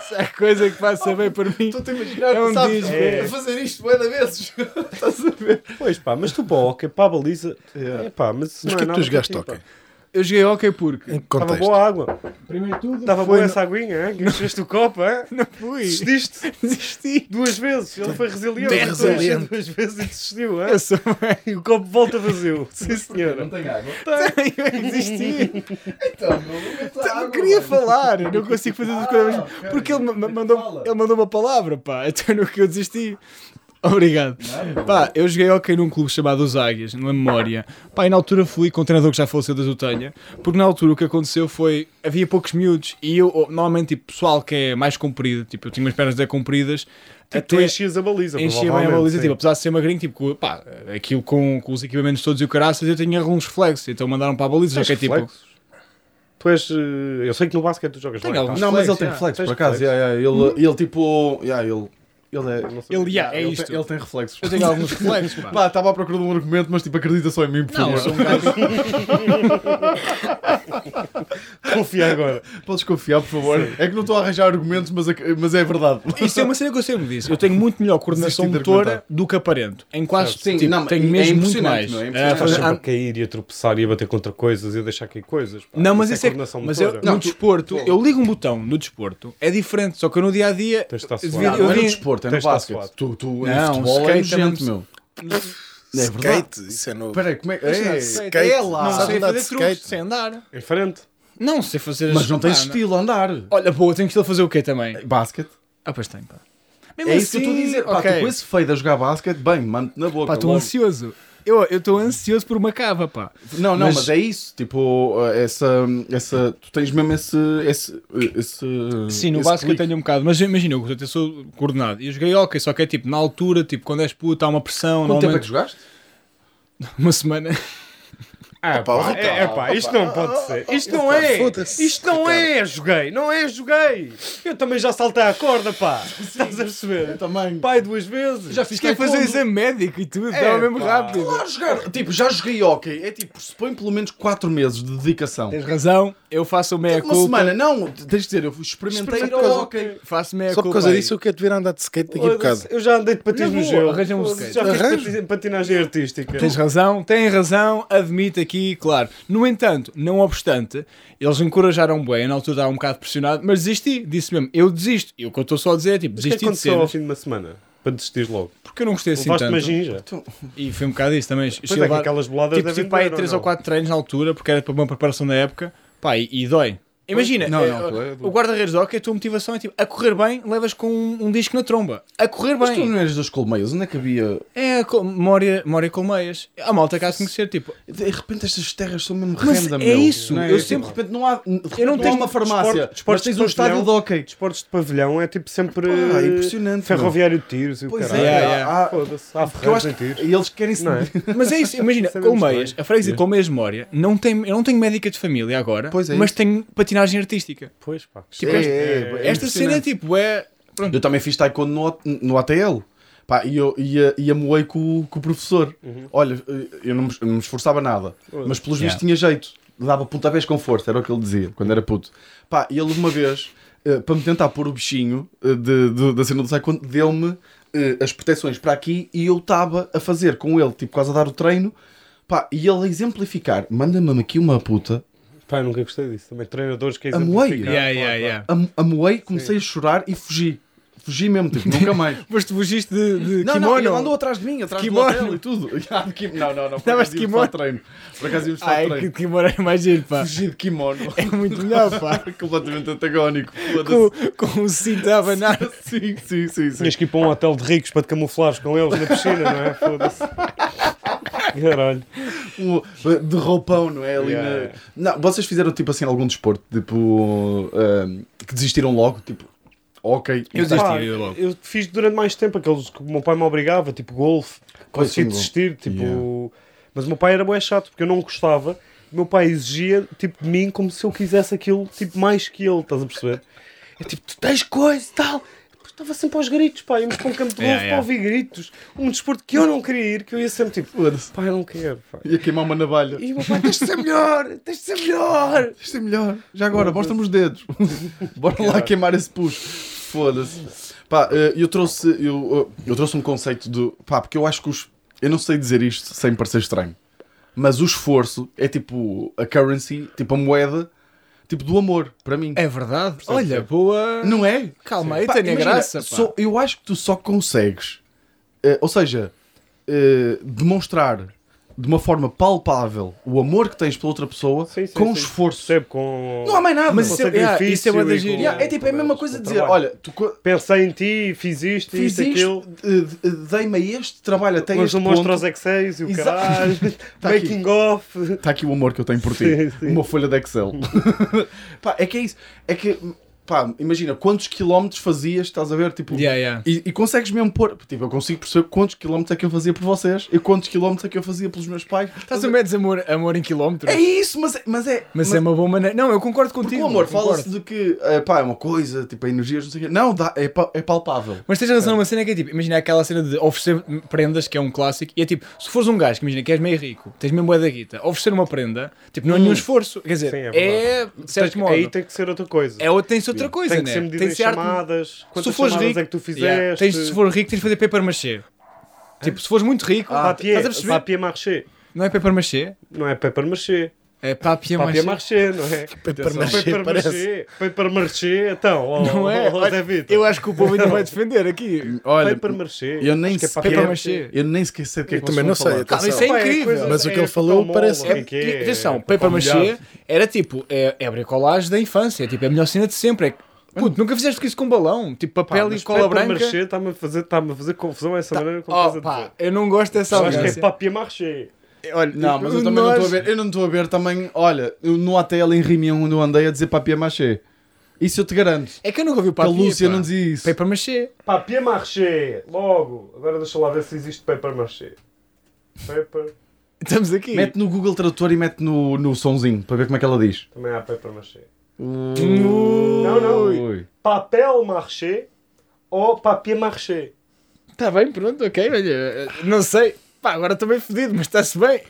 Se há coisa que faça bem para mim. Estou-te a imaginar, É um sabes, disco, a é. fazer isto bué vezes. Estás a ver? Pois pá, mas tu para o hockey, para a baliza, Yeah. é pá, mas Mas não o que é é que tu jogaste para ti, hockey? pá. Eu joguei hockey porque. Estava boa a água. Primeiro tudo. Estava boa essa aguinha, hein? que encheste o copo, hein? Não fui. Desististe Desisti. duas vezes. Ele foi resiliente. Bem. Duas vezes e desistiu, hein? Eu sou E o copo volta vazio. Sim, Não senhora. tem água. Eu desisti. Então, não Eu queria falar, eu não consigo fazer as coisas. Ah, ok. Porque ele, ma- Então mandou, ele mandou uma palavra, pá. Então no que eu desisti. Obrigado. Pá, eu joguei hockey num clube chamado Os Águias, na memória. Pá, e na altura fui com um treinador que já faleceu da Zutanha, porque na altura o que aconteceu foi, havia poucos miúdos, e eu, normalmente, tipo, pessoal que é mais comprido, tipo, eu tinha umas pernas bem compridas, Tipo, tu enchias a baliza. enchia bem a baliza, sim. tipo, apesar de ser magrinho, tipo, pá, aquilo com, com os equipamentos todos e o caraças, eu tinha alguns reflexos, então mandaram para a baliza, só que é tipo... Tu és. eh, Eu sei que no basquete tu jogas Tenho lá, tá? Não, mas ele tem yeah. por acaso. reflexos? yeah, yeah, Ele, ele tipo. yeah, ele, ele é. Ele, yeah, é ele, isto. Tem, ele tem reflexos. Eu tenho alguns reflexos, pá. Pá, estava à procura de um argumento, mas tipo, acredita só em mim, por Não, eu favor. sou um gajo... Confia agora. Podes confiar, por favor. É que não estou a arranjar argumentos, mas é, mas é verdade. Isso é uma cena que eu sempre disse. Eu tenho muito melhor coordenação motora do que aparento. Em quase. Sim, tipo, não, tenho é mesmo muito impressionante, mais. não é? É Ah, fazer- sempre a cair e a tropeçar e a bater contra coisas e a deixar cair coisas. pá. Não, mas isso é, coordenação mas eu, motora. no desporto, tu- eu ligo um botão no desporto, é diferente, só que eu no dia a dia Tens de estar eu suave. eu é desporto, é no basquete. suave. Tu, tu, Não, futebol é skate é nojento, meu. É verdade. Skate, isso é novo. Espera aí, como é que. É, skate. é lá. não Sabes sei fazer skate? sei andar. Em frente. Não sei fazer Mas não tens estilo a andar. Olha, boa, tenho estilo a fazer o quê também? Basquete. Ah, pois tem, pá. Mesmo É isso que eu estou a dizer. Pá, ok. tu com esse feio a jogar basquete, bem, mando-te na boca. Pá, estou ansioso. Eu estou ansioso por uma cava, pá. Não, não, Mas- mas... é isso. Tipo, essa, essa. Tu tens mesmo esse. esse, esse Sim, no esse básico eu tenho um bocado, mas imagina, eu até sou coordenado. E eu joguei ok, só que é tipo, na altura, tipo, quando és puto, há uma pressão, Quanto tempo é que normalmente, jogaste? uma semana. Ah, Pá, é, é pá, isto não pode ser. Isto não é. Isto não é, joguei. Não é, joguei. Eu também já saltei a corda, pá. Estás a perceber? também. Pai duas vezes. Já fiz Quer fazer exame médico e tudo, É, estava mesmo rápido. Claro, jogar. Tipo, já joguei hockey. É tipo, supõe pelo menos 4 meses de dedicação. Tens razão, eu faço o meia Uma culpa. semana, não, tens de dizer, eu experimentei Experimenta o coisa. hockey. Faço meia Só por culpa. causa aí. disso eu quero te ver andar de skate daqui a bocado. Eu já andei de patins no gelo. arranja um skate. Já fiz Arranja. patinagem artística. Tens razão, tem razão, admito aqui, claro. No entanto, não obstante, eles encorajaram bem, na altura estava um bocado pressionado, mas desisti, disse mesmo, eu desisto. E o que eu estou só a dizer é tipo, é desisti de aconteceu ao fim de uma semana? Para desistir logo. porque eu não gostei assim Levaste tanto. uma ginja. E foi um bocado isso também. Pois é, que aquelas boladas Tipo, pá, aí doer, ou 3 não? ou 4 treinos na altura, porque era para uma preparação da época, pá, e, e dói. Imagina, Não, eh, não, tu é- o guarda-redes de hockey, a tua motivação é tipo, a correr bem, levas com um, um disco na tromba. A correr Mas tu bem. não eras das colmeias, onde é que havia. É a col- memória, memória Colmeias. A malta cá se conhecer, tipo, De repente estas terras são mesmo Mas renda, é meu. isso, Não é? eu Tipo, sempre- De repente não há, Eu não não tenho há uma farmácia, desporto- mas desportos tens de um estádio de hockey. Desportos de pavilhão é tipo sempre Pá, é impressionante, ferroviário de tiros e o Pois é, caralho. Yeah, yeah. há- Foda-se, há ferreiros em que tiros. eles querem se Não é? Mas é isso, imagina, é mesmo Colmeias, a freguesia de Colmeias de Memória, não tem, eu não tenho médica de família agora, é mas tenho patinagem artística. Pois pá. Tipo, É, esta, é, é esta cena é tipo, é. Pronto. Eu também fiz taekwondo no, no ATL. Pá, e eu ia, ia moei com, com o professor. Olha, eu não, eu não me esforçava nada, mas pelos Yeah. vistos tinha jeito. Dava pontapés com força, era o que ele dizia quando era puto. Pá, e ele uma vez, eh, para me tentar pôr o bichinho eh, de, de- da cena do taekwondo, deu-me eh, as proteções para aqui e eu estava a fazer com ele, tipo, quase a dar o treino. Pá, e ele a exemplificar, manda-me aqui uma puta, Pá, nunca gostei disso. Também treinadores que Amoei. exemplificar, Yeah, yeah, yeah. am- amoei, comecei a chorar e fugi. Fugi mesmo, tipo, nunca mais. Mas tu fugiste de, de Não, kimono. não, ele andou atrás de mim, atrás do Kimono. hotel e tudo. Ah, Não, não, não. Por Estavas acaso de kimono? treino. Por acaso íamos para o Ai, que treino. kimono é mais giro, pá. Fugi de kimono. É muito melhor, pá. Completamente antagónico. com, com o cinto a abanar. Sim, sim, sim. sim. Tinhas que ir para um hotel de ricos para te camuflares com eles na piscina, não é? Foda-se. Caralho. De roupão, não é? Ali Yeah. na... Não, vocês fizeram tipo assim algum desporto, tipo, ahm, que desistiram logo, tipo, ok. Eu e tá. desisti. Pá, eu logo. eu fiz durante mais tempo aqueles que o meu pai me obrigava, tipo golfe. Consegui desistir, tipo. Yeah. Mas o meu pai era bem chato porque eu não gostava. O meu pai exigia tipo de mim como se eu quisesse aquilo tipo mais que ele, estás a perceber? É tipo, tu tens coisa e tal. Estava sempre aos gritos, pá, íamos para um campo de golfe Yeah, para yeah. ouvir gritos. Um desporto que eu não queria ir, que eu ia sempre tipo, Foda-se. pá, eu não quero, pá. Ia queimar uma navalha. E o meu pai, tens de ser melhor, tens de ser melhor. Isto é melhor. Já agora, mostra-me os dedos. Bora lá queimar esse push. Foda-se. Pá, eh, eu trouxe, eu, eh, eu trouxe um conceito do. Pá, porque eu acho que os. Eu não sei dizer isto sem parecer estranho. Mas o esforço é tipo a currency, tipo a moeda, tipo do amor, para mim. É verdade. Olha, boa. Não é? Calma aí, imagina, graça. Pá. só- eu acho que tu só consegues, eh, ou seja, eh, demonstrar de uma forma palpável o amor que tens pela outra pessoa Sim, sim, com sim. esforço. Com... Não há mais nada. Mas isso é- isso é bué da giro. com- Yeah, é tipo é a mesma coisa de dizer, olha, tu Pensei em ti, fiz isto, fiz isto, eh, eh, dei-me a este trabalho até Mas este eu mostro ponto. aos Excels e o caralho. Tá aqui. Making off. Está aqui o amor que eu tenho por ti. Uma folha de Excel. pá, é que é isso. É que, pá, imagina quantos quilómetros fazias, estás a ver? Tipo, Yeah, yeah. E, e consegues mesmo pôr. Tipo, eu consigo perceber quantos quilómetros é que eu fazia por vocês e quantos quilómetros é que eu fazia pelos meus pais. Estás a medir amor, amor em quilómetros? É isso, mas é. Mas, é, Mas é uma boa maneira. Não, eu concordo contigo. o amor fala-se de que eh, pá, é uma coisa, tipo, a energias, não sei o quê. Não, dá, é, é palpável. Mas tens razão numa cena que é tipo, imagina aquela cena de oferecer prendas, que é um clássico, e é tipo, se fores um gajo que imagina que és meio rico, tens mesmo bué da guita, oferecer uma prenda, tipo, não é nenhum esforço. Quer dizer, Sim, é é, de certo modo, Aí tem que ser outra coisa. é, outra- tem-se outra coisa, tem que né? ser tem ser arte- chamadas. Quantas fores chamadas rico, é que tu fizeste? Yeah, tens, se for rico, tens de fazer paper maché. Tipo, se fores muito rico, Ah, estás a papier, perceber? papier marché. Não é paper maché, Não é paper marché. É papier Papier maché. marché, não é? Parece. marché. Paper marché, então. ó, Não é? ó, Zé Vitor. Eu acho que o povo ainda vai defender aqui. Olha, Paper marché. eu nem é sequer, maché. eu nem sequer sei do que é que também não sei. Calma, isso é Pá, incrível. Mas o que ele é falou parece- É, é é? atenção, paper maché era tipo, é, é bricolagem da infância, é tipo, é a melhor cena de sempre. É, puto, nunca fizeste isso com balão, tipo Pá, papel mas e cola branca. marché está-me a fazer, está-me a fazer confusão essa maneira como Oh, pá, eu não gosto dessa Eu acho que é papier marché. Olha, Não, mas eu também não estou a ver. Eu não estou a ver também. Olha, eu no ATL em Rimião onde eu andei a dizer papier mâché. Isso eu te garanto. É que eu nunca ouvi o Que a papier, Lúcia pá. não dizia isso. Paper maché. Papier marché. Logo. Agora deixa lá ver se existe paper marché. Paper. Estamos aqui. Mete no Google Tradutor e mete no, no sonzinho para ver como é que ela diz. Também há paper marché. Ui. Não, não. Ui. Papel marché ou papier marché. Tá bem, pronto, ok, olha. Não sei. Pá, agora estou bem fedido, mas está-se bem.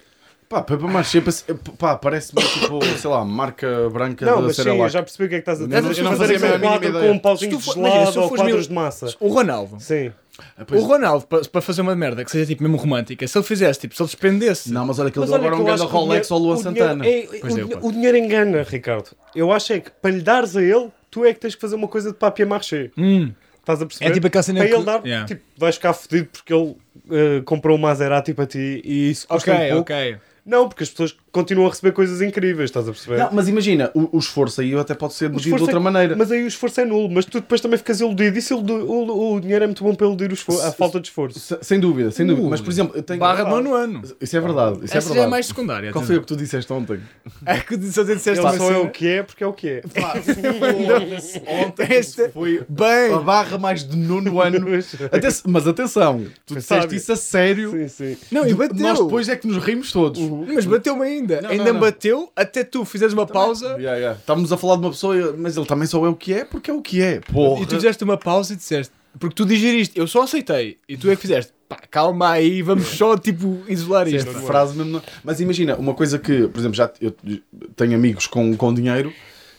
Pá, mâché parece- pá, parece-me tipo, sei lá, marca branca Não, da mas sim, eu já percebi o que é que estás a dizer. não- Mas eu não fazia a mínima ideia. com um pauzinho de gelado ou quadros mil- de massa. O Ronaldo. Sim. Ah, pois- O Ronaldo, para, fazer uma merda que seja tipo mesmo romântica, se ele fizesse, tipo, se ele despendesse. Não, mas olha que ele Mas deu agora um grande Rolex ao Luan o dinheiro- Santana. é- o, deu, o dinheiro engana, Ricardo. Eu acho é que para lhe dares a ele, tu é que tens que fazer uma coisa de papier marché. Hum, Estás a perceber? é tipo aquela cena para que. ele dar, Yeah. tipo, vais ficar fodido porque ele eh, comprou um Maserati para ti e isso custa Ok, um pouco. ok. Não, porque as pessoas continuam a receber coisas incríveis, estás a perceber? Não, mas imagina, o, o esforço aí até pode ser medido de esforço outra é- maneira. Mas aí o esforço é nulo, mas tu depois também ficas iludido. E se iludi- o, o dinheiro é muito bom para iludir o esforço, a falta de esforço. Se- Sem dúvida, sem dúvida. Ui. Mas, por exemplo, eu tenho... Barra de nono ano. Isso é verdade, isso é Essa já verdade. é mais secundária. Qual foi o que tu disseste ontem? É que só disseste Ele só é o que é porque é o que é. ontem Esta- foi Bem. a barra mais de nono ano. Aten- mas atenção, tu disseste isso a sério. Sim, sim. Não, e bateu. Nós depois é que nos rimos todos. Mas bateu-me ainda. Não, ainda não, não. bateu até tu fizeres uma pausa Yeah, yeah. Estávamos a falar de uma pessoa, mas ele também só é o que é porque é o que é. Porra. e tu fizeste uma pausa e disseste. Porque tu digeriste, eu só aceitei. E tu é que fizeste. Pá, calma aí, vamos só tipo isolar isto. Esta frase mesmo. Mas imagina, uma coisa que, por exemplo, já eu tenho amigos com, com dinheiro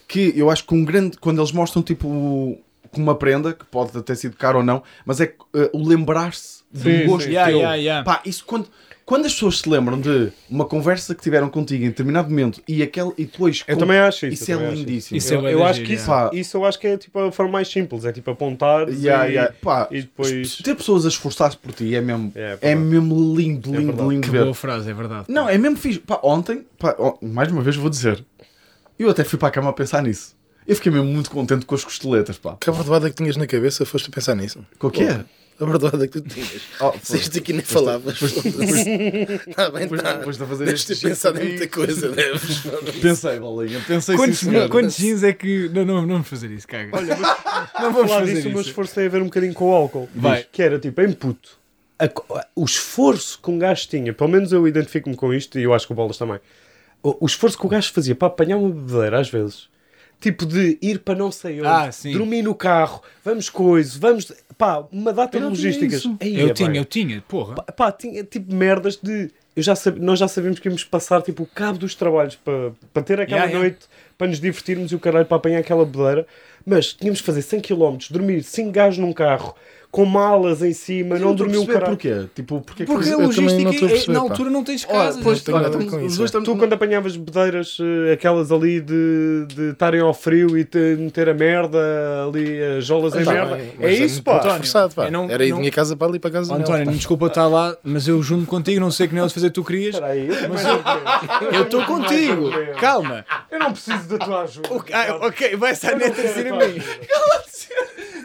que eu acho que um grande. Quando eles mostram tipo com uma prenda, que pode ter sido caro ou não, mas é eh, o lembrar-se do gosto. Yeah, teu. yeah, yeah. Pá, isso quando. Quando as pessoas se lembram de uma conversa que tiveram contigo em determinado momento e, aquele, e depois. Eu com- também acho isso. Isso eu é também acho lindíssimo. Isso é eu, bué eu acho que isso, yeah. isso eu acho que é tipo a forma mais simples, é tipo apontar Yeah, e, yeah. Pá, e depois. ter pessoas a esforçar-se por ti é mesmo, É, é é mesmo lindo, É lindo, verdade. lindo Que ver. boa frase, é verdade. Não, é mesmo fixe. Pá, ontem, pá, mais uma vez vou dizer, eu até fui para a cama a pensar nisso. Eu fiquei mesmo muito contente com as costeletas, pá. Que a verdade que tinhas na cabeça foste a pensar nisso. Com o que é? A verdade que tu tinhas. Oh, Se isto aqui nem falavas. Está bem, Depois, está. depois de fazer Deves ter pensado em gesto muita coisa, deves. Pensei, bolinha, pensei Quantos, quantos jeans é que. Não, não, não vamos fazer isso, caga. Olha, mas não vamos falar fazer disso, o meu isso. esforço tem a ver um bocadinho com o álcool. Vai. Que era tipo, em puto. a o esforço que um gajo tinha, pelo menos eu identifico-me com isto e eu acho que o Bolas também. O, o esforço que o gajo fazia para apanhar uma bebedeira às vezes. Tipo de ir para não sei onde, Ah, sim. dormir no carro, vamos coisa, vamos. Pá, uma data Eu de não tinha logísticas. isso. Aí Eu é tinha, eu tinha, porra. Pá, pá, tinha tipo merdas de. Eu já sab... Nós já sabíamos que íamos passar tipo, o cabo dos trabalhos para, para ter aquela Yeah, yeah. noite, para nos divertirmos e o caralho para apanhar aquela bodeira. Mas tínhamos que fazer 100 km, dormir 5 gajos num carro, com malas em cima, não dormir o caralho. Porquê? Tipo, porque é que Porque a não logística, é- perceber, na pá. altura não tens casa. pois, olha, com isso, é. Tu, quando apanhavas bedeiras, eh, aquelas ali de de estarem ao frio e te, meter a merda ali, as jolas em Tá merda, é mas isso, pá. forçado, pá. não- Era ir não- de minha casa para ali para casa António, pá. desculpa estar lá, mas eu junto contigo, não sei que nem de fazer tu querias. Espera aí, Mas eu eu estou contigo. Calma. Eu não preciso da tua ajuda. Ah, ok, vai estar neta a seguir a mim.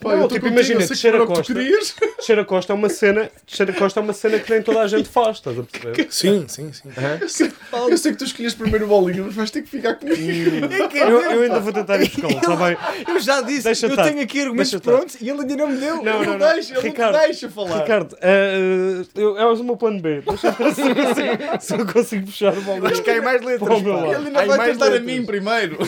Pá, Não, tipo, imagina, descer a costa. querias. Descer a costa é uma cena, descer a costa é uma cena que nem toda a gente faz, estás a perceber? Sim, sim, sim. Eu sei, eu sei que tu escolhias primeiro o bolinho, mas vais ter que ficar comigo. Eu, eu ainda vou tentar ir buscá-lo, está bem? Eu já disse, Deixa eu estar. tenho aqui argumentos prontos e ele ainda não me deu. Não, Ele não, não não. deixa, ele Ricardo, não deixa falar. Ricardo, eh, eu, é o meu plano B. Deixa eu ver se eu consigo, se eu consigo puxar o bolinho. Acho que há mais letras. Ele ainda vai tentar a mim primeiro.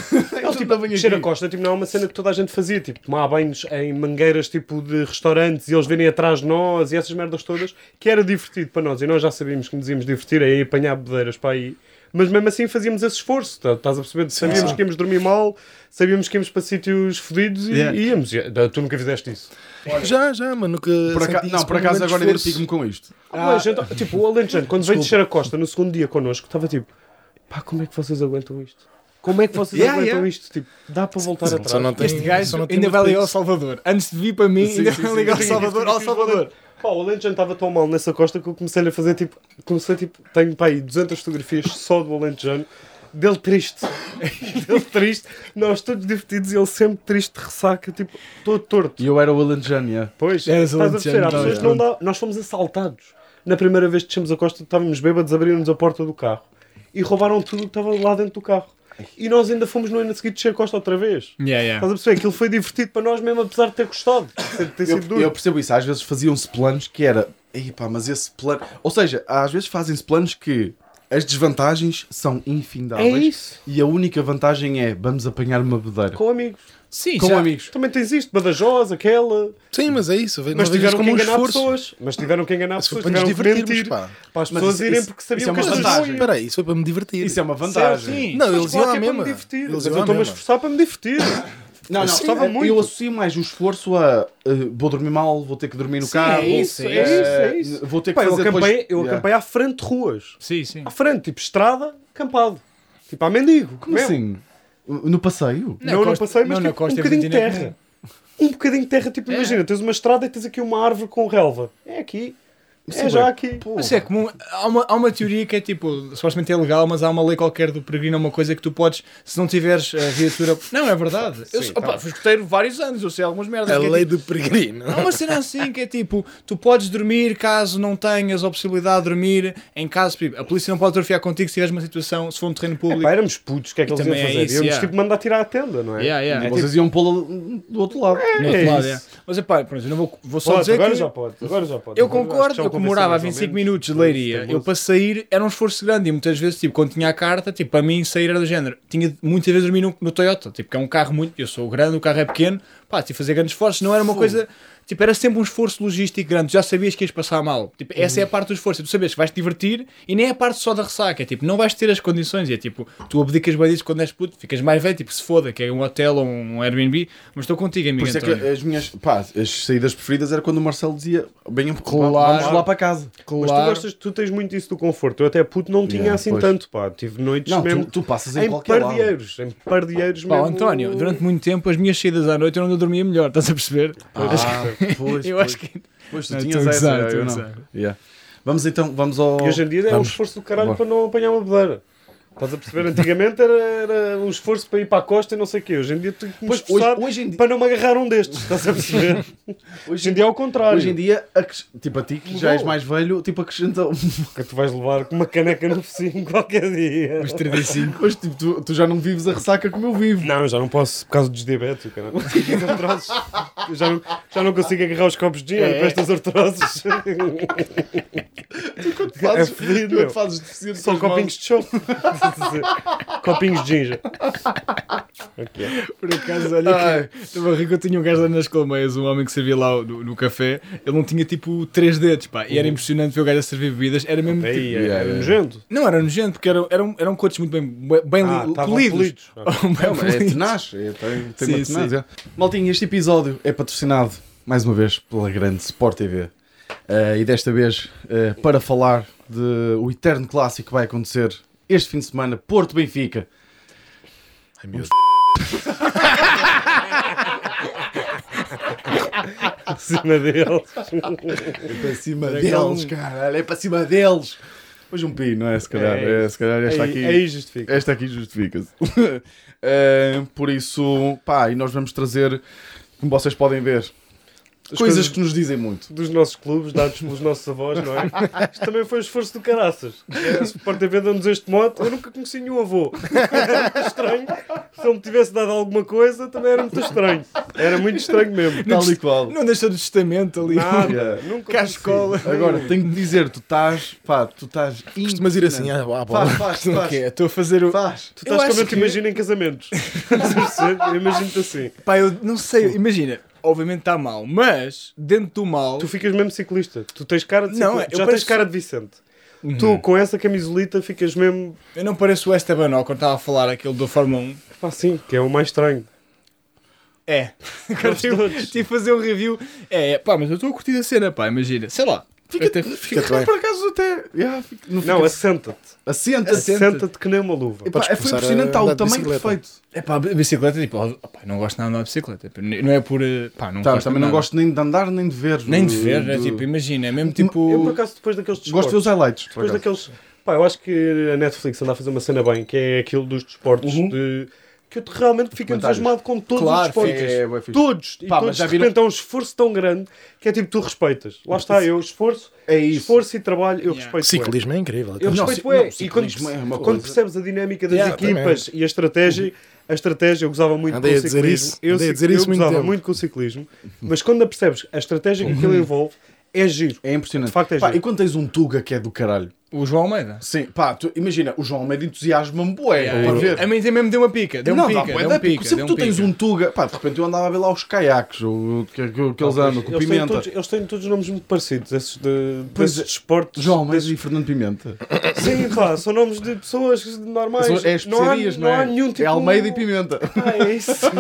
Não, tipo, descer a costa tipo, não é uma cena que toda a gente fazia, tipo, tomar banhos em mangueiras tipo de restaurantes e eles virem atrás de nós e essas merdas todas, que era divertido para nós e nós já sabíamos que nos íamos divertir aí apanhar bedeiras para aí. Mas mesmo assim fazíamos esse esforço, tá- estás a perceber? Sabíamos sim. que íamos dormir mal, sabíamos que íamos para sítios fodidos e Yeah. íamos. E, Tu nunca fizeste isso. Já, já, mas nunca. Por Não, por acaso agora identifico-me com isto. Ah, mas, então, tipo, o Alentejano, quando veio descer a costa no segundo dia connosco, estava tipo, pá, como é que vocês aguentam isto? Como é que vocês Yeah, aguentam yeah. isto? Tipo, dá para voltar Só atrás. não tem- Este gajo não tem ainda vai ligar ao. Salvador. Antes de vir para mim, Sim, ainda sim, vai sim. ligar ao Sim, Salvador. sim, Ao sim, Salvador. Pá, o Alentejano estava tão mal nessa costa que eu comecei a fazer tipo. Comecei tipo. Tenho pá, aí 200 fotografias só do Alentejano. Dele triste. Dele triste. Nós todos divertidos e ele sempre triste ressaca, tipo, todo torto. E eu era o Alentejano, yeah. Pois, Eras estás a Alentejano, perceber? Há tá pessoas que não dá. Nós fomos assaltados. Na primeira vez que descemos a costa, estávamos bêbados, abriram-nos a porta do carro e roubaram tudo o que estava lá dentro do carro. E nós ainda fomos no ano a seguir descer a costa outra vez. Yeah, yeah. Estás a perceber? Aquilo foi divertido para nós mesmo, apesar de ter gostado. De ter sido Eu, duro. eu percebo isso, às vezes faziam-se planos que era. Ei, pá, mas esse plano. Ou seja, às vezes fazem-se planos que as desvantagens são É infindáveis isso. e a única vantagem é vamos apanhar uma bedeira. Com amigos. Sim, Com já- amigos. Também tens isto, Badajoz, aquela. Sim, mas é isso. Mas tiveram que enganar esforço. pessoas. Mas tiveram que enganar pessoas. para nos que divertirmos, pá. Para as Mas pessoas isso- irem isso- porque sabiam isso é que uma pessoas vantagem. Espera aí, isso foi para me divertir. Isso é uma vantagem. sim. Não, eles iam à que é mesma. eu estou-me a mesma. esforçar para me divertir. Não, não, Sim, gostava eu- muito. Eu associo mais o esforço a uh, vou dormir mal, vou ter que dormir no Sim, carro. é isso, é uh, isso, é isso. Vou ter que eu fazer acampei, depois... eu Yeah. acampei à frente de ruas. Sim, sim. À frente, tipo estrada, acampado. Tipo a mendigo. Como mesmo. assim? No passeio? Na não, não costa- passei, mas não, tipo, costa um é bocadinho de terra. Um bocadinho de terra, tipo, É. imagina, tens uma estrada e tens aqui uma árvore com relva. É aqui. É já aqui. Mas é comum. Há uma, há uma teoria que é tipo, supostamente é legal, mas há uma lei qualquer do peregrino, uma coisa que tu podes, se não tiveres a viatura. Não, é verdade. Eu, Sim, opa, tá. fui escoteiro vários anos, eu sei algumas merdas. A que é lei tipo- do peregrino. Há uma cena assim que é tipo, tu podes dormir caso não tenhas a possibilidade de dormir em caso. tipo, A polícia não pode atrofiar contigo se tiveres uma situação, se for um terreno É, público. pá, éramos putos, o que é que E eles iam é fazer? isso, Íamos yeah. tipo mandar tirar a tenda, não é? Yeah, yeah. É Vocês iam pô-la do outro lado. É outro lado, é. Mas é pá, pronto, eu não vou, vou só Pode, dizer agora que. já pode, agora já pode. Eu acho que comemorava a mais ou 25 menos. minutos de Leiria. Eu para sair era um esforço grande e muitas vezes, tipo, quando tinha a carta, tipo, para mim sair era do género. Tinha muitas vezes dormir no, no Toyota, tipo, que é um carro muito. Eu sou grande, o carro é pequeno, pá, tive de fazer grandes esforços. Não era uma coisa. Tipo, era sempre um esforço logístico grande. Tu já sabias que ias passar mal. Tipo, essa é a parte do esforço. Tu sabes que vais te divertir e nem é a parte só da ressaca. É tipo, não vais ter as condições. E é tipo, tu abdicas bem disso quando és puto, ficas mais velho, tipo, se foda, que é um hotel ou um Airbnb. Mas estou contigo, amigo Por isso é que António. as minhas pá, as saídas preferidas era quando o Marcelo dizia bem, Claro. vamos lá para casa. Mas tu, Claro. gostas, tu tens muito isso do conforto. Eu até puto não tinha Yeah, assim pois. tanto, pá. Tive noites Não, mesmo tu, tu passas em, em qualquer lado. pardieiros. Em pardieiros Pá, mesmo. António, durante muito tempo as minhas saídas à noite eu não dormia melhor, estás a perceber? Ah, pois, eu pois, acho que. pois tu Não, tinhas essa, eu não. Yeah. Vamos então, vamos ao... E hoje em dia é um Vamos. esforço do caralho Bora. para não apanhar uma bedeira. Estás a perceber? Antigamente era, era um esforço para ir para a costa e não sei o quê. Hoje em dia tenho que me Pois, hoje, hoje em dia, para não me agarrar um destes. Estás a perceber? hoje em dia é o contrário. hoje em dia tipo a ti que já és mais velho, tipo acrescenta um- Que tu vais levar com uma caneca no focinho qualquer dia. Os 35. Pois, tipo, tu, tu já não vives a ressaca como eu vivo. Não, já não posso por causa dos diabetes. Cara. Eu já, não, já não consigo agarrar os copos de dinheiro É. com estas artroses. É fedido, meu. fazes deficiente São copinhos de chope. copinhos de ginger. Ok. Por acaso, olha Ai. que estava que eu tinha um gajo lá nas colmeias, um homem que servia lá no, no café, ele não tinha tipo três dedos, pá, e era impressionante ver o gajo a servir bebidas, era mesmo Aí, tipo, Yeah, é yeah. nojento. não era nojento, porque eram, eram, eram cotos muito bem, bem Ah, polidos. polidos. Bem Não, é tenaz, é, tem, tem Sim, uma tenaz, sim. é. Maltinho, este episódio é patrocinado, mais uma vez, pela grande Sport TV. Eh, e desta vez, eh, para falar de o eterno clássico que vai acontecer este fim de semana, Porto-Benfica. Ai, meu Deus. Acima deles. É para cima Para deles, caralho, é para cima deles. Hoje um pi, não é? Se calhar, É é, se calhar esta Aí, aqui... aí justifica. Esta aqui justifica-se. Eh, por isso, pá, e nós vamos trazer, como vocês podem ver, coisas coisas que nos dizem muito. dos nossos clubes, dados pelos nossos avós, não é? Isto também foi um esforço do caraças. É, Sport TV deu-nos este mote, eu nunca conheci nenhum avô. Era muito estranho. Se ele me tivesse dado alguma coisa, também era muito estranho. Era muito estranho mesmo. Tal e qual. Não deixou de testamento ali. Nada, Yeah. nunca Cascola. conheci. Agora, tenho que dizer, tu estás, pá, tu estás Costumas ir assim à, à bola. Faz, faz, O faz. quê? Estou a fazer o. Faz. Tu Eu estás como acho eu te que- imagino em casamentos. Imagino-te assim. Pá, eu não sei, imagina, obviamente está mal, mas dentro do mal. Tu ficas mesmo ciclista. Tu tens cara de Não, ciclista. eu Já pareço- tens cara de Vicente. Uhum. Tu, com essa camisolita, ficas mesmo... Eu não pareço o Esteban Ocon, estava a falar aquele do Fórmula 1. Pá, sim, que é o mais estranho. É. Agora tive, de fazer um review. É, pá, mas eu estou a curtir a cena, pá, imagina. Sei lá. Fica, Até- fica, fica bem. por acaso até. Yeah, fica- não, Não, assenta-te. assenta-se. Assenta. Assenta-te que nem uma luva. Epá, é, impressionante, o tamanho perfeito. É pá, bicicleta, tipo, pá, não gosto nada de andar de bicicleta. Tipo, Não é por. eh, Pá, não Tá, gosto também não nada. gosto nem de andar nem de ver. Nem de do- ver, é tipo, imagina, é mesmo tipo. Eu, por acaso, depois daqueles Gosto de ver desportos... os highlights. Depois daqueles... Pá, eu acho que a Netflix anda a fazer uma cena bem, que é aquilo dos desportos Uhum. de... Que eu realmente fico entusiasmado com todos Claro, os desportos. é, é, fixe. Todos. E Pá, mas todos, já de viram- repente, é um esforço tão grande que é tipo, tu respeitas. Lá está, eu esforço, É isso. esforço e trabalho, eu Yeah. respeito. Ciclismo é incrível. Eu Não, respeito, ci- é. não, E quando, é uma quando coisa. percebes a dinâmica das Yeah, equipas e a estratégia, a estratégia, eu gozava muito Andei com o dizer ciclismo. isso, Eu, andei eu isso muito gozava tempo. muito com o ciclismo, mas quando percebes a estratégia que aquilo envolve, é giro. É impressionante. De facto é Pá, giro. e quando tens um Tuga que é do caralho? O João Almeida. Sim, pá, tu, imagina, o João Almeida entusiasma-me bué, Yeah, para ver. A mim também me deu uma pica. Deu não, um pica, dá deu da um pica. Sempre tu tens pica. um Tuga, pá, de repente eu andava a ver lá os caiaques, o, que, que, que eles andam, com eles, têm pimenta. todos, eles têm todos nomes muito parecidos, esses de, Pois desses desportos. João Almeida desses- e Fernando Pimenta. Sim, pá, são nomes de pessoas normais. São- é especiarias, não, não há é? nenhum tipo É Almeida e Pimenta. Ah, é isso.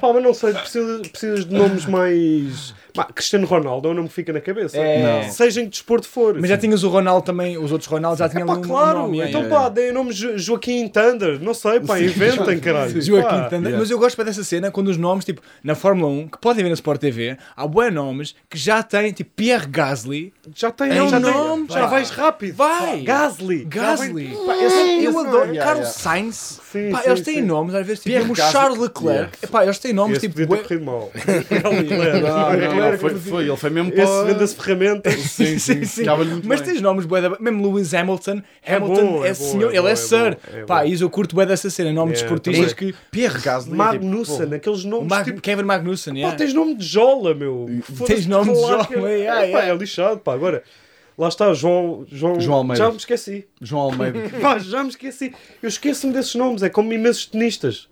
Pá, mas não sei, precisas, precisas de nomes mais. Pá, Cristiano Ronaldo é um nome que fica na cabeça. É. Não. Seja em que desporto for. Mas já tinhas o Ronaldo também, os outros Ronaldos já tinham Pá, ali um claro, nome. é, então é, pá, deem o nome Jo- Joaquim Thunder, não sei, pá, inventem, caralho. Joaquim Pá, Thunder. yeah. Mas eu gosto dessa cena quando os nomes, tipo, na Fórmula 1, que podem ver na Sport TV, há bué nomes que já têm, tipo, Pierre Gasly. Já tem, É um já, tem- nome, já pá. vais rápido. Vai. Gasly. Gasly. Já Pá, eu não adoro. é. Yeah, Carlos yeah. Sainz. Sim, Pá, sim, eles têm sim. nomes, às vezes, tipo, Gasly. Charles Leclerc. Yeah. Epá, eles têm nomes, Esse tipo, podia bué- ter corrido mal. Não, não, não, foi, foi, ele foi mesmo Esse para... vende-se ferramentas. Sim, sim, sim. Mas tens nomes bué da... Mesmo Lewis Hamilton. É Hamilton bom, é, é senhor, é ele é é Sir. bom, é Pá, isso eu curto bué dessa cena. Nomes É, de esportistas que... Pierre Gasly. é Magnussen, tipo, aqueles nomes Mag... tipo. Kevin Magnussen, Pá, yeah. tens nome de Jola, meu. Foda-se, nome de Jola, é- é, é lixado, pá. Agora, lá está, João, João, João Almeida. Já me esqueci. João Almeida. Pá, já me esqueci. Eu esqueço-me desses nomes, é como imensos tenistas.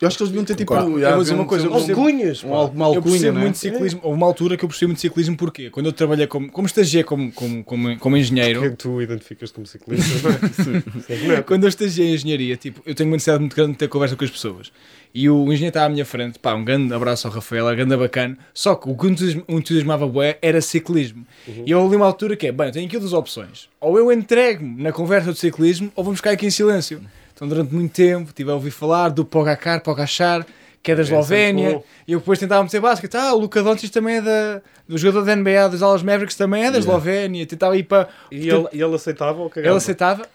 Eu acho que eles deviam ter tipo... Concordo. já, Eu vou dizer deviam uma coisa, eu um- percebo- Alcunhas, um, eu alcunha, percebo não é? muito ciclismo. Houve uma altura que eu percebi muito ciclismo porque quando eu trabalhei como, como estagiei como, como, como, como engenheiro, Que tu identificas como ciclista, não é? Sim. É? quando eu estagiei em engenharia, tipo, eu tenho uma necessidade muito grande de ter conversa com as pessoas. E o engenheiro está à minha frente, pá, um grande abraço ao Rafael, é grande bacana. Só que o que o entusiasmava bué era ciclismo. E eu ali uma altura que é, bem, eu tenho aqui duas opções. Ou eu entrego-me na conversa de ciclismo, ou vamos ficar aqui em silêncio. Então durante muito tempo estive a ouvir falar do Pogacar, Pogachar, que é da sempre Eslovénia. bom. E eu depois tentava meter basquete. Ah, o Luka Doncic também é da... Do jogador da NBA, dos Dallas Mavericks também é da Eslovénia. Tentava ir para... E ele, e ele aceitava ou cagava? Ele aceitava,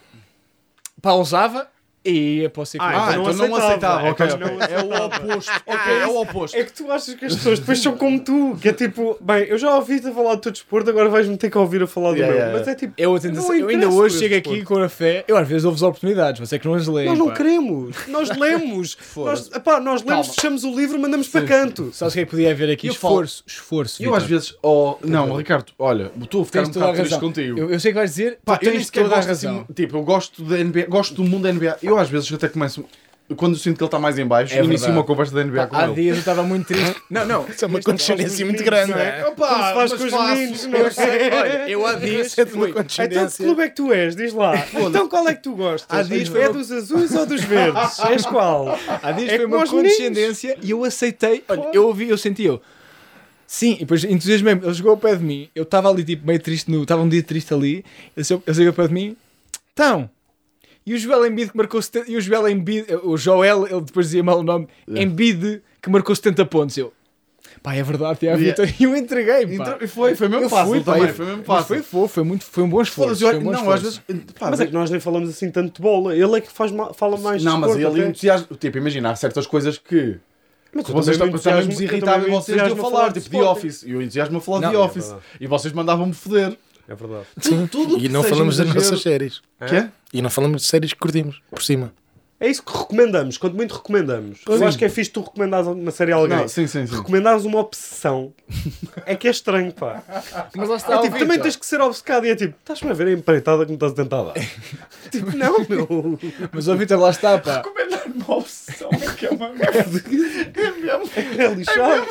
pausava E posso ser que Ah, Ah, então então não aceitava. Ok, Então ok. É o oposto. Ok, é o oposto. É que tu achas que as pessoas depois são como tu, que é tipo, bem, eu já ouvi-te a falar do teu desporto, agora vais-me ter que ouvir a falar do Yeah, meu. yeah, Mas é tipo, eu, não eu ainda interessa hoje chego aqui com a fé. Eu às vezes dou-vos oportunidades, você é que não as leem. Nós não pá. queremos, nós lemos. nós, epá, nós lemos, Calma. fechamos o livro, mandamos para canto. Sabes o que é que podia haver aqui? Eu falo- Esforço, esforço. Eu Vitor. às vezes. Oh, não, Ricardo, olha, estou a ficar Tens um toda a bocado triste razão. contigo. Eu, eu sei o que vais dizer, Pá, tu eu nem tens sequer toda a gosto razão. assim, tipo, eu gosto da NBA, gosto do mundo da NBA. Eu às vezes até começo. Quando eu sinto que ele está mais em baixo, É inicio uma conversa da NBA com Há ele. dias eu estava muito triste. Não, não. Isso é uma condescendência muito grande. Não é? Opa, Como se faz com os faço. meninos, não Eu sei, é? olha, eu há dias é de uma fui- Então que condescendência. clube é que tu és? Diz lá. Então qual é que tu gostas? Há dias foi é dos azuis ou dos verdes? És qual? Há dias É foi uma aos meninos. condescendência e eu aceitei. Olha, eu ouvi, eu senti eu. Sim, e depois entusiasmei Ele chegou ao pé de mim. Eu estava ali, tipo, meio triste. no Estava um dia triste ali. Ele chegou ao pé de mim. Então. E o Joel Embiid que marcou 70, E o Joel Embiid. O Joel, ele depois dizia mal o nome. Embiid que marcou 70 pontos. Eu. Pá, é verdade, é a Yeah. Vitor. E eu entreguei, pá. Entrou- e foi, foi mesmo Eu fácil fui, pá, também, eu- foi mesmo fácil. Foi fofo, foi, muito, foi um bom esforço. Foi um bom não, às esforço. vezes. pá, Mas é que nós nem falamos assim tanto de bola. Ele é que faz fala mais não, mas ele até. entusiasma. Tipo, imagina, há certas coisas que. Mas Vocês também me também irritavam me vocês de eu falar, de tipo, The. Office. E eu entusiasmo a falar de The é Office. E vocês mandavam-me foder. É verdade. Tudo, tudo E não falamos das nossas séries. Quê? E não falamos de séries que curtimos, por cima. É isso que recomendamos, quanto muito recomendamos. Pois. Eu acho que é fixe tu recomendares uma série a alguém. Não, sim, sim, sim. Recomendares uma obsessão é que é estranho, pá. Mas lá está, É o tipo, também tens que ser obcecado e é tipo, estás-me a ver a empreitada que me estás a tentar dar. tipo, não, meu. Mas o Vitor lá está, pá. Recomendar uma que é uma merda. É mesmo. É lixado.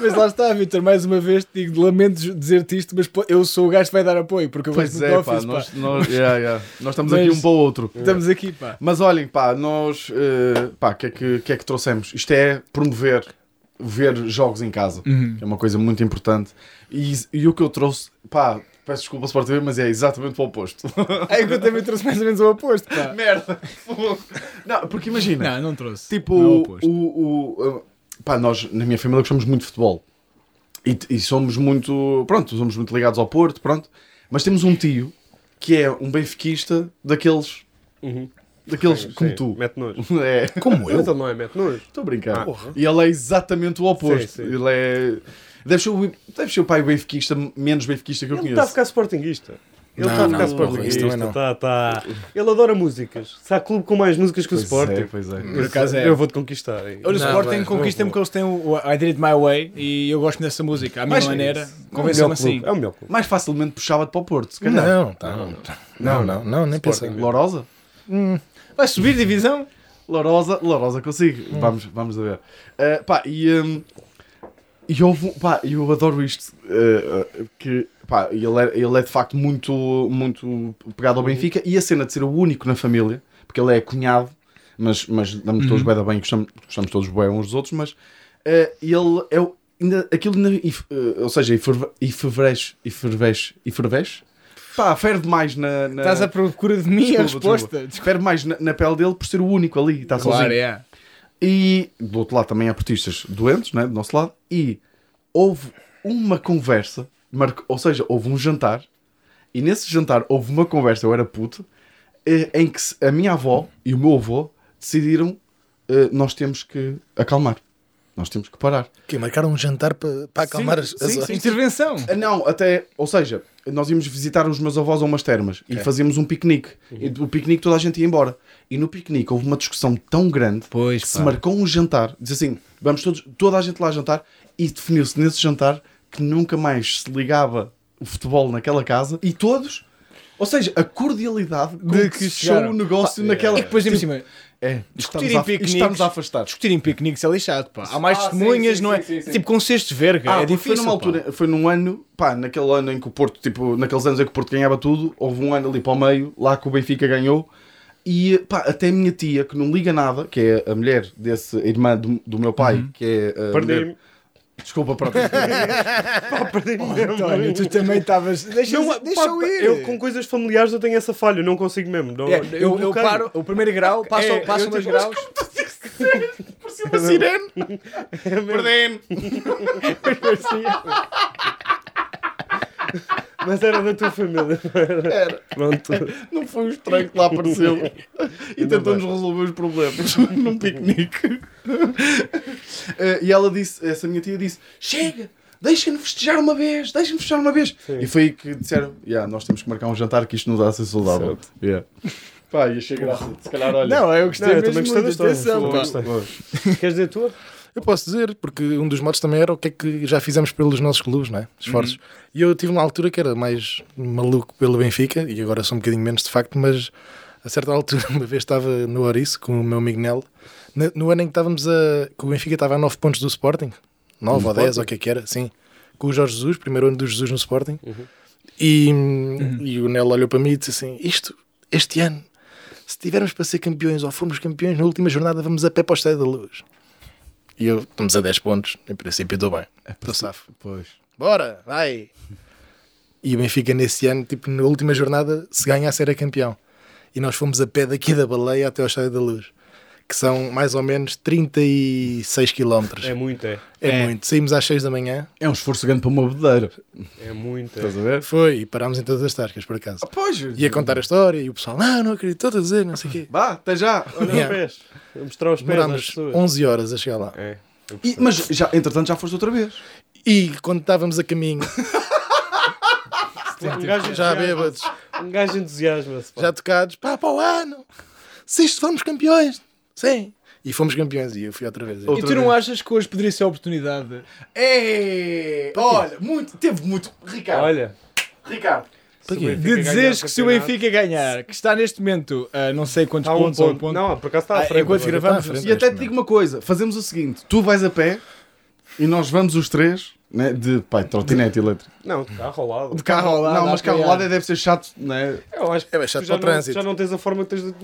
Mas lá está, Vitor, mais uma vez te digo, lamento dizer-te isto, mas pô, eu sou o gajo que vai dar apoio, porque eu gosto Pois muito é, do pá, Office, pá. nós, nós, yeah, yeah. nós estamos Mas- aqui um para o outro. Estamos aqui, pá. Mas olhem, pá, nós, eh, pá, o que, é que, que é que trouxemos? Isto é promover, ver jogos em casa, Uhum. que é uma coisa muito importante. E, e o que eu trouxe, pá, peço desculpa Sport TV, mas é exatamente o oposto. É que eu também trouxe mais ou menos o oposto, pá. Merda! não, porque imagina, Não, não trouxe. tipo, Não é o o, oposto. o, pá, nós, na minha família, gostamos muito de futebol. E, e somos muito, pronto, somos muito ligados ao Porto, pronto. Mas temos um tio que é um benfiquista daqueles, Uhum. daqueles Sim, como sim, tu. Mete nojo. É. Como eu? Então não é mete nojo. Estou a brincar. Porra. E ele é exatamente o oposto. Sim, sim. Ele é. Deve ser, o, deve ser o pai benfiquista, menos benfiquista que eu Ele está a conheço. ficar sportinguista. Ele Não, está a não, ficar não, sportinguista. também não. Tá, tá. Ele adora músicas. Se há clube com mais músicas que o Pois Sporting, é, pois é. Por acaso é. eu vou-te conquistar. Olha, o Não, Sporting vai, conquista-me vou, que eles têm o I Did It My Way e eu gosto dessa música, à minha Mas- maneira. É melhor assim. É o melhor clube. Mais facilmente puxava-te para o Porto, se calhar. Não, tá, não, não, não, não, nem pensei. Lourosa? Vai subir divisão? Lourosa, Lourosa consigo. Vamos, vamos a ver. Uh, pá, e, um, e houve, pá, eu adoro isto. uh, que, pá, ele é, ele é de facto muito, muito pegado ao Benfica. E a cena de ser o único na família, porque ele é cunhado, mas, mas damos todos bem da bem, gostamos, gostamos todos bem uns dos outros, mas uh, ele é o. Ainda, aquilo ainda, uh, ou seja, eferve- efervesce, efervesce, efervesce, pá, ferve mais na, na Estás à procura de mim a Desculpa, resposta. ferve mais na, na pele dele por ser o único ali, está Claro, sozinho. é. E do outro lado também há portistas doentes, né, do nosso lado, e houve uma conversa, marco- ou seja, houve um jantar, e nesse jantar houve uma conversa, eu era puto, eh, em que a minha avó e o meu avô decidiram eh, nós temos que acalmar, nós temos que parar. Que marcaram um jantar para, para acalmar as, as sim, sim. Intervenção. Ah, Não, até, ou seja, nós íamos visitar os meus avós a umas termas e fazíamos um piquenique. E do piquenique toda a gente ia embora. E no piquenique houve uma discussão tão grande Pois, que se pá. marcou um jantar. Diz assim, vamos todos, toda a gente lá jantar e definiu-se nesse jantar que nunca mais se ligava o futebol naquela casa e todos. Ou seja, a cordialidade com De que que se fechou o negócio naquela. E depois, Tipo, cima, É, Discutir em piqueniques. estamos a afastar. discutir em piqueniques é lixado, pá. Há mais Ah, sim, testemunhas, sim, não é? sim, sim, sim. Tipo com cestos de verga, Ah, é difícil. Foi numa pá. altura, foi num ano, pá, naquele ano em que o Porto, tipo, naqueles anos em que o Porto ganhava tudo, houve um ano ali para o meio, lá que o Benfica ganhou, e pá, até a minha tia, que não liga nada, que é a mulher desse, a irmã do, do meu pai, Uhum. que é. a mulher- Perdi-me. Desculpa. Pá, perdi-me mesmo. António, tu também estavas. Deixa, Não, deixa pá, eu ir. Eu com coisas familiares eu tenho essa falha, eu não consigo mesmo. Não, É, eu, eu bloqueio. paro, o primeiro grau, passo, É, passo eu dois graus. Parecia uma sirene. Perdemos. Mas era da tua família. Era. Pronto. Não foi um estranho que lá apareceu e tentou-nos resolver os problemas num piquenique. Eh, e ela disse, essa minha tia disse: Chega, deixem-me festejar uma vez, deixem-me festejar uma vez. Sim. E foi aí que disseram: yeah, Nós temos que marcar um jantar que isto não dá a ser saudável. Certo. Yeah. Pá, e achei graça. Se calhar, olha. Não, eu gostei Não, eu mesmo também gostei da história. Atenção. Queres dizer a tua? Eu posso dizer, porque um dos modos também era o que é que já fizemos pelos nossos clubes, não é? Esforços. E eu tive uma altura que era mais maluco pelo Benfica, e agora sou um bocadinho menos de facto, mas a certa altura, uma vez estava no Ouriço com o meu amigo Nel, no, no ano em que estávamos a. que o Benfica estava a 9 pontos do Sporting, 9 ou 10, ou o que é que era, sim, com o Jorge Jesus, primeiro ano do Jesus no Sporting, e, e o Nel olhou para mim e disse assim: Isto, este ano, se tivermos para ser campeões ou formos campeões, na última jornada vamos a pé para o Estádio da Luz. E eu, estamos a 10 pontos, em princípio estou bem, estou safo. Pois. Bora, vai! E o Benfica nesse ano, tipo, na última jornada, se ganhasse era campeão. E nós fomos a pé daqui da Baleia até ao Estádio da Luz, que são mais ou menos 36 km. É muito, é. É, É. muito. Saímos às 6 da manhã, É um esforço grande para uma bebedeira. É muito, é. Estás a ver? foi, e parámos em todas as tascas, por acaso. Pois. E a contar a história, e o pessoal, não, não acredito, estou a dizer, não sei o quê. Vá, até já. Olha os Yeah. pés. Vou mostrar os pés Demorámos pessoas. 11 horas a chegar lá. É. E- mas já, entretanto já foste outra vez. E quando estávamos a caminho, um gajo já bêbados, Um gajo entusiasma-se. já tocados, pá, para o ano, se isto formos campeões, sim. E fomos campeões, e eu fui outra vez. E tu não achas que hoje poderia ser a oportunidade? É, olha, muito, teve muito. Ricardo, Olha. Ricardo. De dizeres que se o Benfica ganhar, que está neste momento a não sei quantos Está a um pontos ou ponto. ponto. Não, por acaso está à Ah, frente. enquanto agora. gravamos, Está à frente. E até te digo uma coisa: fazemos o seguinte, tu vais a pé e nós vamos os três, né, de pai, trotinete elétrico. Não, de carro ao lado. De carro ao lado. Não, mas carro ao lado deve ser chato, né? Eu acho que É bem chato para o não, trânsito. já não tens a forma que tens de...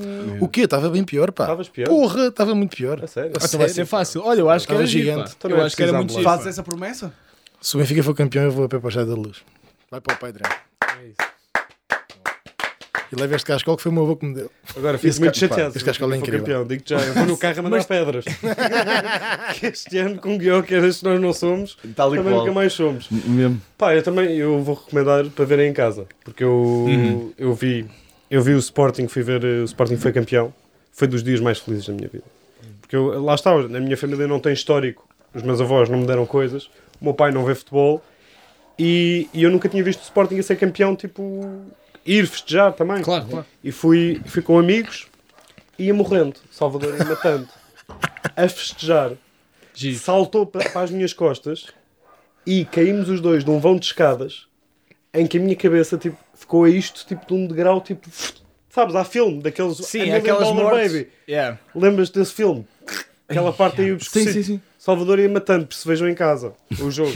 O quê? Estava bem pior, pá. Estavas pior? Porra, estava muito pior. A sério? Então vai ser fácil. Olha, eu acho que era gigante. gigante. Então Eu é acho que era muito giro. Fazes essa promessa? Se o Benfica for campeão, eu vou a pé para o da Luz. Vai para o Pai Drão. É isso. E leva este cascol que foi o meu avô que me deu. Agora fico muito chateado. esse cascal é incrível. campeão. Digo-te já, eu vou no carro a mandar pedras. que este ano, com o Guioqueiras, nós não somos, Tal e também nunca mais somos. Mesmo. Pá, eu também eu vou recomendar para verem em casa. Porque eu, eu vi eu vi o Sporting, fui ver eh, o Sporting foi campeão. Foi dos dias mais felizes da minha vida. Porque eu, lá está, na minha família não tem histórico. Os meus avós não me deram coisas. O meu pai não vê futebol. E, e eu nunca tinha visto o Sporting a ser campeão, tipo, ir festejar também. Claro, claro. E fui, fui com amigos, ia morrendo, Salvador ia matando, a festejar. Giro. Saltou para, para as minhas costas e caímos os dois de um vão de escadas em que a minha cabeça tipo, ficou a isto tipo de um degrau, tipo, sabes, há filme daqueles. Sim, aquelas Dollar mortes. Baby. Yeah. Lembras desse filme? Aquela parte aí, o Sim, sim, sim. Salvador ia matando, se vejam em casa o jogo,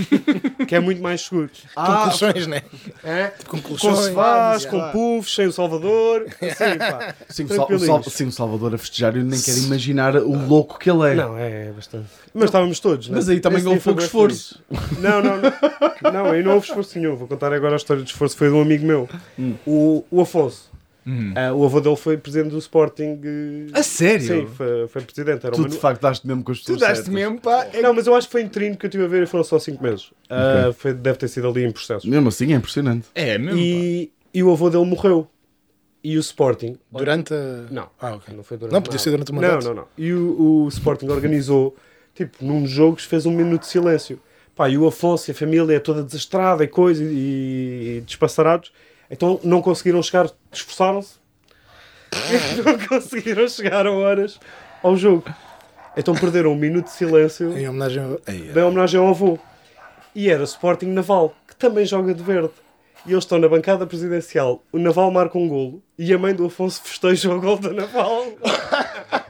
que é muito mais seguro. Ah, Com colchões, né? é? Com Com colchões. sofás, yeah. com puffs, sem o Salvador, assim, pá. Sim, o, Sal- o, Sal- Tranquilinhos. sim, o Salvador a festejar, eu nem quero imaginar o louco que ele é. Não, é bastante. Mas estávamos todos, né? Mas aí também Esse houve pouco esforço. Não, não, não. Não, aí não houve esforço nenhum. Vou contar agora a história de esforço. Foi de um amigo meu, Hum. o, o Afonso. Uhum. Ah, o avô dele foi presidente do Sporting. eh, A sério? Sim, foi, foi presidente. Era Tu uma... de facto daste mesmo com as Tu daste certas. mesmo, pá. É Não, mas eu acho que foi interino que eu estive a ver e foram só 5 meses. Ah, foi, deve ter sido ali em processo. Mesmo assim é impressionante. É mesmo. E, e o avô dele morreu. E o Sporting. Durante a... Não. Ah, ok. Não foi durante Não, podia ser durante o Não, mandato. não, não. E o, o Sporting organizou, tipo, num jogos fez um minuto de silêncio. Pá, e o Afonso e a família é toda desastrada e coisa, e, e despassarados. Então não conseguiram chegar, esforçaram-se. não conseguiram chegar a horas ao jogo. Então perderam um minuto de silêncio Em homenagem ao... Em homenagem ao avô. E era Sporting Naval, que também joga de verde. E eles estão na bancada presidencial. O Naval marca um golo e a mãe do Afonso festeja o gol do Naval.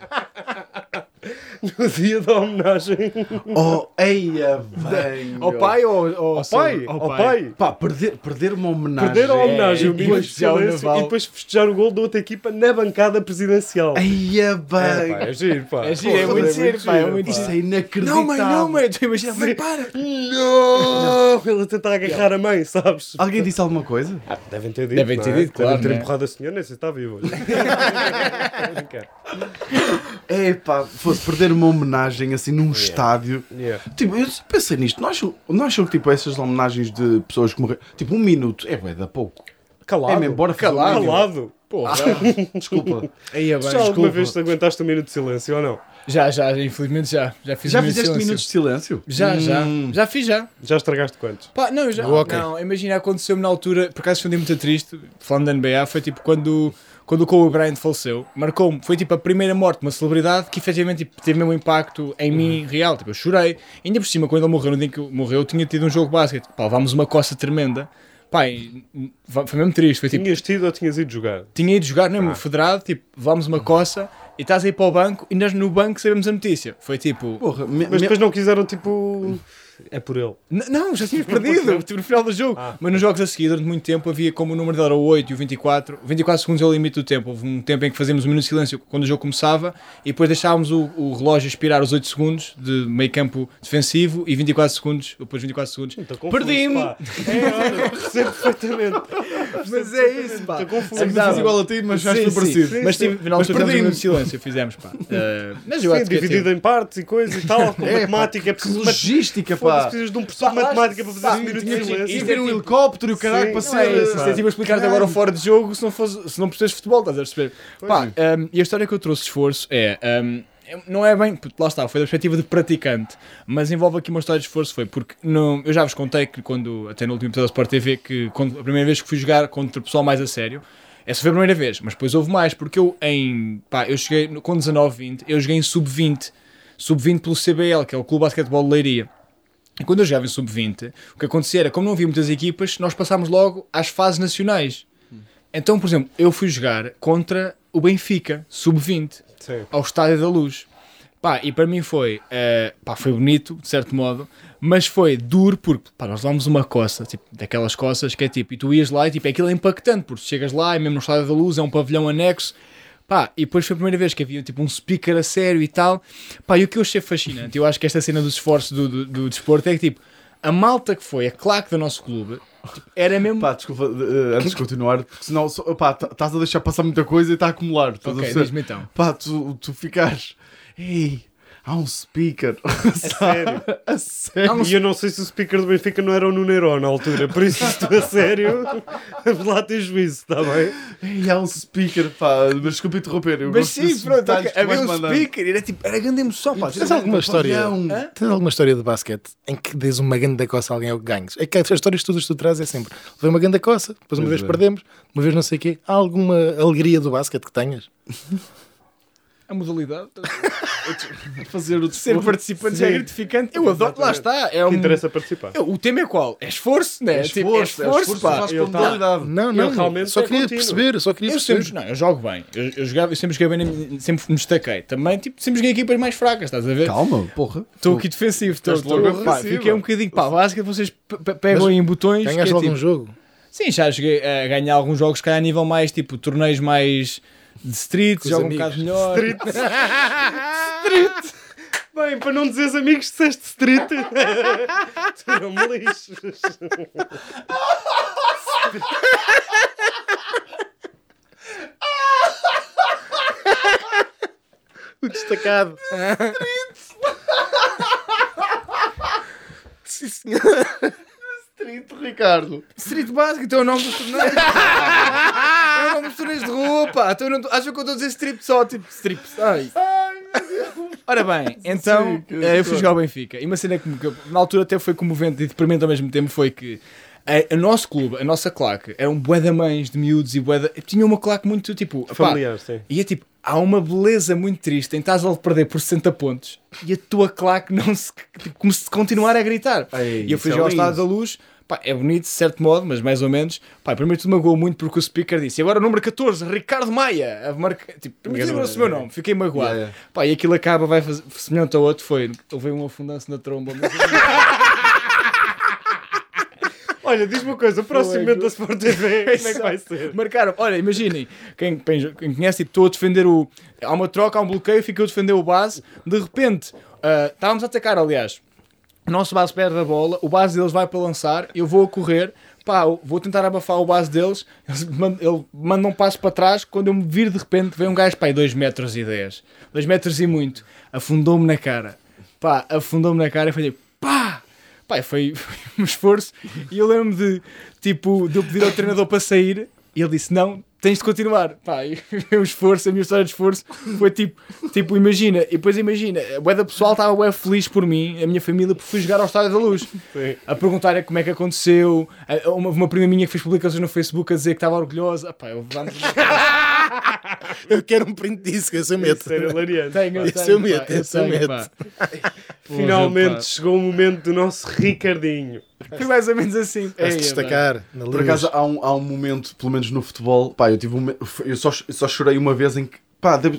no dia da homenagem. Oh, eia, bem. Ao pai ou ao, Ao pai, ao pai. Pá, perder, perder uma homenagem. Perder a homenagem, é, o e minuto de silêncio Naval. e depois festejar o gol da outra equipa na bancada presidencial. Eia, É, bem. pá, é giro, pá. É giro, é Pô, muito giro, pá, é muito Isso é inacreditável. Não, mãe, não, mãe. Tu imagina, mãe, para. Não! Ele tentar agarrar a mãe, sabes? Alguém disse alguma coisa? Ah, devem ter dito. Devem ter é? dito, claro, Devem ter né? empurrado a senhora, nem sei se está vivo. É pá, fosse perder fazer uma homenagem assim num estádio. Yeah. Tipo, eu pensei nisto, não acham, não acham que tipo, essas homenagens de pessoas que morreram, tipo um minuto, é bué da pouco. Calado. É mesmo, bora um Calado. Calado. Porra. Desculpa. Aí é bem, Já alguma vez te aguentaste um minuto de silêncio ou não? Já, já, já, infelizmente já. Já fiz Já um de fizeste silêncio. minutos de silêncio? Já, já. Hum. Já fiz, já. Já estragaste quantos? Pá, não, eu já. Hockey. Não, imagina, aconteceu-me na altura, por acaso foi um dia muito triste, falando da NBA, foi tipo quando, quando o Kobe Bryant faleceu, marcou-me, foi tipo a primeira morte de uma celebridade que efetivamente tipo, teve mesmo um impacto em mim real. Tipo, eu chorei. Ainda por cima, quando ele morreu, no dia que morreu, eu tinha tido um jogo de basquete. Pá, levámos uma coça tremenda. Pá, hum, foi mesmo triste. Foi tipo, Tinhas tido ou tinhas ido jogar? tinha ido jogar mesmo federado, tipo, levámos uma coça e estás aí para o banco e nós no banco sabemos a notícia. Foi tipo, Porra, me- Mas me- depois não quiseram, tipo... É por ele. N- Não, já tínhamos perdido no final do jogo. Ah. Mas nos jogos a seguir, durante muito tempo, havia como o número dele era o 8 e o 24. O 24 segundos é o limite do tempo. Houve um tempo em que fazíamos um minuto de silêncio quando o jogo começava e depois deixávamos o, o relógio expirar os 8 segundos de meio campo defensivo e 24 segundos, depois 24 segundos. Perdi-me. pá. É, olha, percebo perfeitamente. Mas é isso, pá. Estou confuso. Dois igual a ti, mas já estou parecido. Mas tive, Mas tivemos um minuto de silêncio, fizemos, pá. Eh, mas eu Sim, acho que é dividido em partes e coisas e tal, com É, pá, matemática. É Que preciso logística, Foda-se, pá. precisas de um professor de matemática para fazer pá, esse minuto tinha de. E ter um helicóptero e o caralho para Não ser. é isso, é tipo explicar-te agora fora de jogo se não, fosse, se não percebes futebol, estás a perceber? Pá, um, e a história que eu trouxe de esforço é. um, não é bem, lá está, foi da perspectiva de praticante, mas envolve aqui uma história de esforço. Foi porque no- eu já vos contei que quando, até no último episódio da Sport TV, que quando, a primeira vez que fui jogar contra o pessoal mais a sério, essa foi a primeira vez, mas depois houve mais, porque eu em. pá, eu cheguei no- com 19, 20, eu joguei em sub-20, sub-20 pelo CBL, que é o Clube de Basquetebol de Leiria. Quando eu jogava em sub-20, o que acontecia era, como não havia muitas equipas, nós passámos logo às fases nacionais. Então, por exemplo, eu fui jogar contra o Benfica, sub-20, Sim. ao Estádio da Luz. Pá, e para mim foi, eh, pá, foi bonito, de certo modo, mas foi duro porque, pá, nós levámos uma coça, tipo, daquelas coças que é tipo, e tu ias lá e tipo, aquilo é impactante, porque tu chegas lá e mesmo no Estádio da Luz é um pavilhão anexo, pá, e depois foi a primeira vez que havia tipo um speaker a sério e tal, pá, e o que eu achei fascinante, eu acho que esta cena dos esforços do, do, do desporto é que tipo, a malta que foi, a claque do nosso clube, tipo, era mesmo... Pá, desculpa, eh, antes de continuar, porque senão pá, tá- estás a deixar passar muita coisa e está a acumular. Estás a ok, perceber? diz-me então. Pá, tu, tu ficares. Ei, há um speaker. A sério. a sério. E eu não sei se o speaker do Benfica não era o Nuneiro na altura, por isso estou a sério. Vamos lá ter juízo, está bem? Ei, há um speaker, pá. Mas desculpa interromper. Eu Mas gosto sim, pronto, detalhes ok, que tu havia um mandando. speaker, era tipo, era grande emoção, pá. Tens alguma história? Hã? Tens alguma história de basquete em que dês uma grande coça a alguém ou que ganhes? É que as histórias todas que tu trazes é sempre levei uma grande coça, depois uma Pois vez é. perdemos, uma vez não sei o quê. Há alguma alegria do basquete que tenhas? A modalidade. Fazer o Ser participante já é gratificante. Eu adoro, lá está. É um... interessa participar. É, O tema é qual? É esforço, né? É Tipo, é esforço, é esforço, esforço pá. faz a modalidade. Não, Eu não, realmente só é queria contínuo. perceber, só queria Eu perceber. sempre, não, eu jogo bem. Eu, eu, jogava, eu sempre joguei bem, sempre me destaquei. Também, tipo, sempre joguei equipas mais fracas, estás a ver? Calma, porra. Estou aqui defensivo, estou. Logo. Fiquei um bocadinho, pá, básica, vocês pe- pe- pegam Mas em botões. é Ganhaste algum tipo- jogo? Sim, já cheguei a ganhar alguns jogos, que a nível mais, tipo, torneios mais de street, jogo um bocado melhor. Street. Street. Bem, para não dizeres amigos, disseste street. tu não me lixes. O destacado. Sim, senhor. Street, Ricardo. Street básico, então é o nome dos torneios. é dos torneios de pá. Então não acho que eu estou a dizer strip só, tipo strips. Ai. Ora bem, então Sim, eh, eu fui jogar ao Benfica. E uma cena que, que na altura até foi comovente e deprimente ao mesmo tempo foi que a, a nosso clube, a nossa claque, eram bué da mães de miúdos e bué da... Tinha uma claque muito tipo... pá, Familiar, sim. e é tipo, há uma beleza muito triste em estás a perder por 60 pontos e a tua claque não se. Tipo, como se continuar a gritar. Ei, e eu fui é jogar ao. Estado da Luz, pá, é bonito de certo modo, mas mais ou menos. Pá, primeiro tudo magoou muito porque o speaker disse: e agora o número 14, Ricardo Maia. A marca, tipo, primeiro lembrou-se o meu é. nome, fiquei magoado. Yeah, yeah. Pá, e aquilo acaba, vai fazer semelhante ao outro. Foi, houve um afundanço na tromba. Mas... Olha, diz-me uma coisa, o próximo momento da Sport TV, como é que vai ser? Marcaram, olha, imaginem, quem, quem, conhece, tipo, estou a defender o. Há uma troca, há um bloqueio, fico eu a defender o base. De repente, ah, estávamos a atacar, aliás. O nosso base perde a bola, o base deles vai para lançar, eu vou a correr, pá, vou tentar abafar o base deles, ele manda um passo para trás, quando eu me viro de repente, vem um gajo, pá, 2 metros e 10, 2 metros e muito, afundou-me na cara, pá, afundou-me na cara e foi tipo, pá, pá, foi, foi um esforço, e eu lembro de, tipo, de eu pedir ao treinador para sair, e ele disse, não, tens de continuar. Pá, e o esforço, a minha história de esforço foi tipo, tipo imagina, e depois imagina, a bué da pessoal estava bué feliz por mim, a minha família, por fui jogar ao Estádio da Luz. Sim. A perguntar como é que aconteceu, a- uma, uma prima minha que fez publicações no Facebook a dizer que estava orgulhosa. Ah, pá, eu vamos... Eu quero um print disso, que eu meto. Isso era hilariante. tenho, tenho, eu eu tenho, meto. pá. Finalmente chegou o momento do nosso Ricardinho. Foi mais ou menos assim. Vais Eia, destacar na. Por acaso há um, há um momento, pelo menos no futebol, pá, eu tive um, eu só, eu só chorei uma vez em que, pá, devo,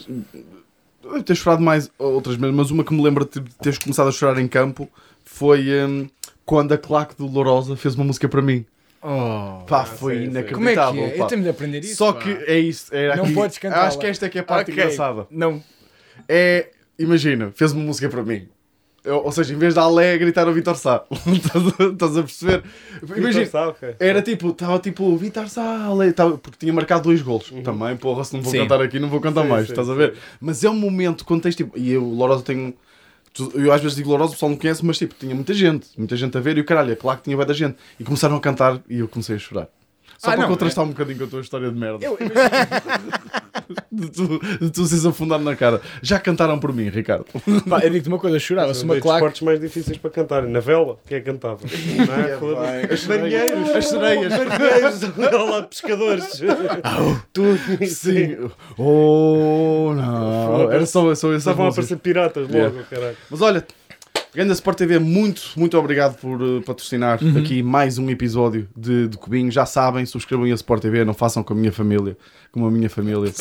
devo ter chorado mais outras vezes, mas uma que me lembro de teres começado a chorar em campo foi hum, quando a claque do Lourosa fez uma música para mim. Oh. Pá, foi sim, sim. Como é que inacreditável. é? pá. Eu tenho de aprender isso. Só pá. que é isso. Era Não aqui- podes cantar. Acho que esta é que é a parte Ok. engraçada. Não. É, imagina, fez uma música para mim. Eu- ou seja, em vez de Alé gritar o Vitor Sá. Estás a- perceber? Imagina, Sabe, ok. Era tipo, estava tipo, Vitor Sale, tava, porque tinha marcado dois golos. Também, porra, se não vou Sim. cantar aqui, não vou cantar Sim, mais, sim, estás a ver? Mas é um momento, quando tens tipo, e eu, Lourosa, tenho. Eu às vezes digo Lourosa, o pessoal não conhece, mas tipo, tinha muita gente, muita gente a ver, e o caralho, é claro que tinha muita gente. E começaram a cantar e eu comecei a chorar. Só Ah, para não, contrastar um bocadinho com a tua história de merda. Eu, De tu, de tu seres afundado na cara. Já cantaram por mim, Ricardo. pá, eu digo-te uma coisa, eu chorava. Se São uma claque. esportes mais difíceis para cantar. Na vela, quem é que cantava? É? As Marinheiros. As sereias. Marinheiros, olha lá, pescadores. Tu, Sim. Oh, não. Era só, só essa Estavam a aparecer piratas logo, Yeah. caralho. Mas olha, Ganda Sport TV, muito, muito obrigado por eh, patrocinar Uhum. aqui mais um episódio de, de Cubinho. Já sabem, subscrevam a Sport TV, não façam com a minha família, como a minha família.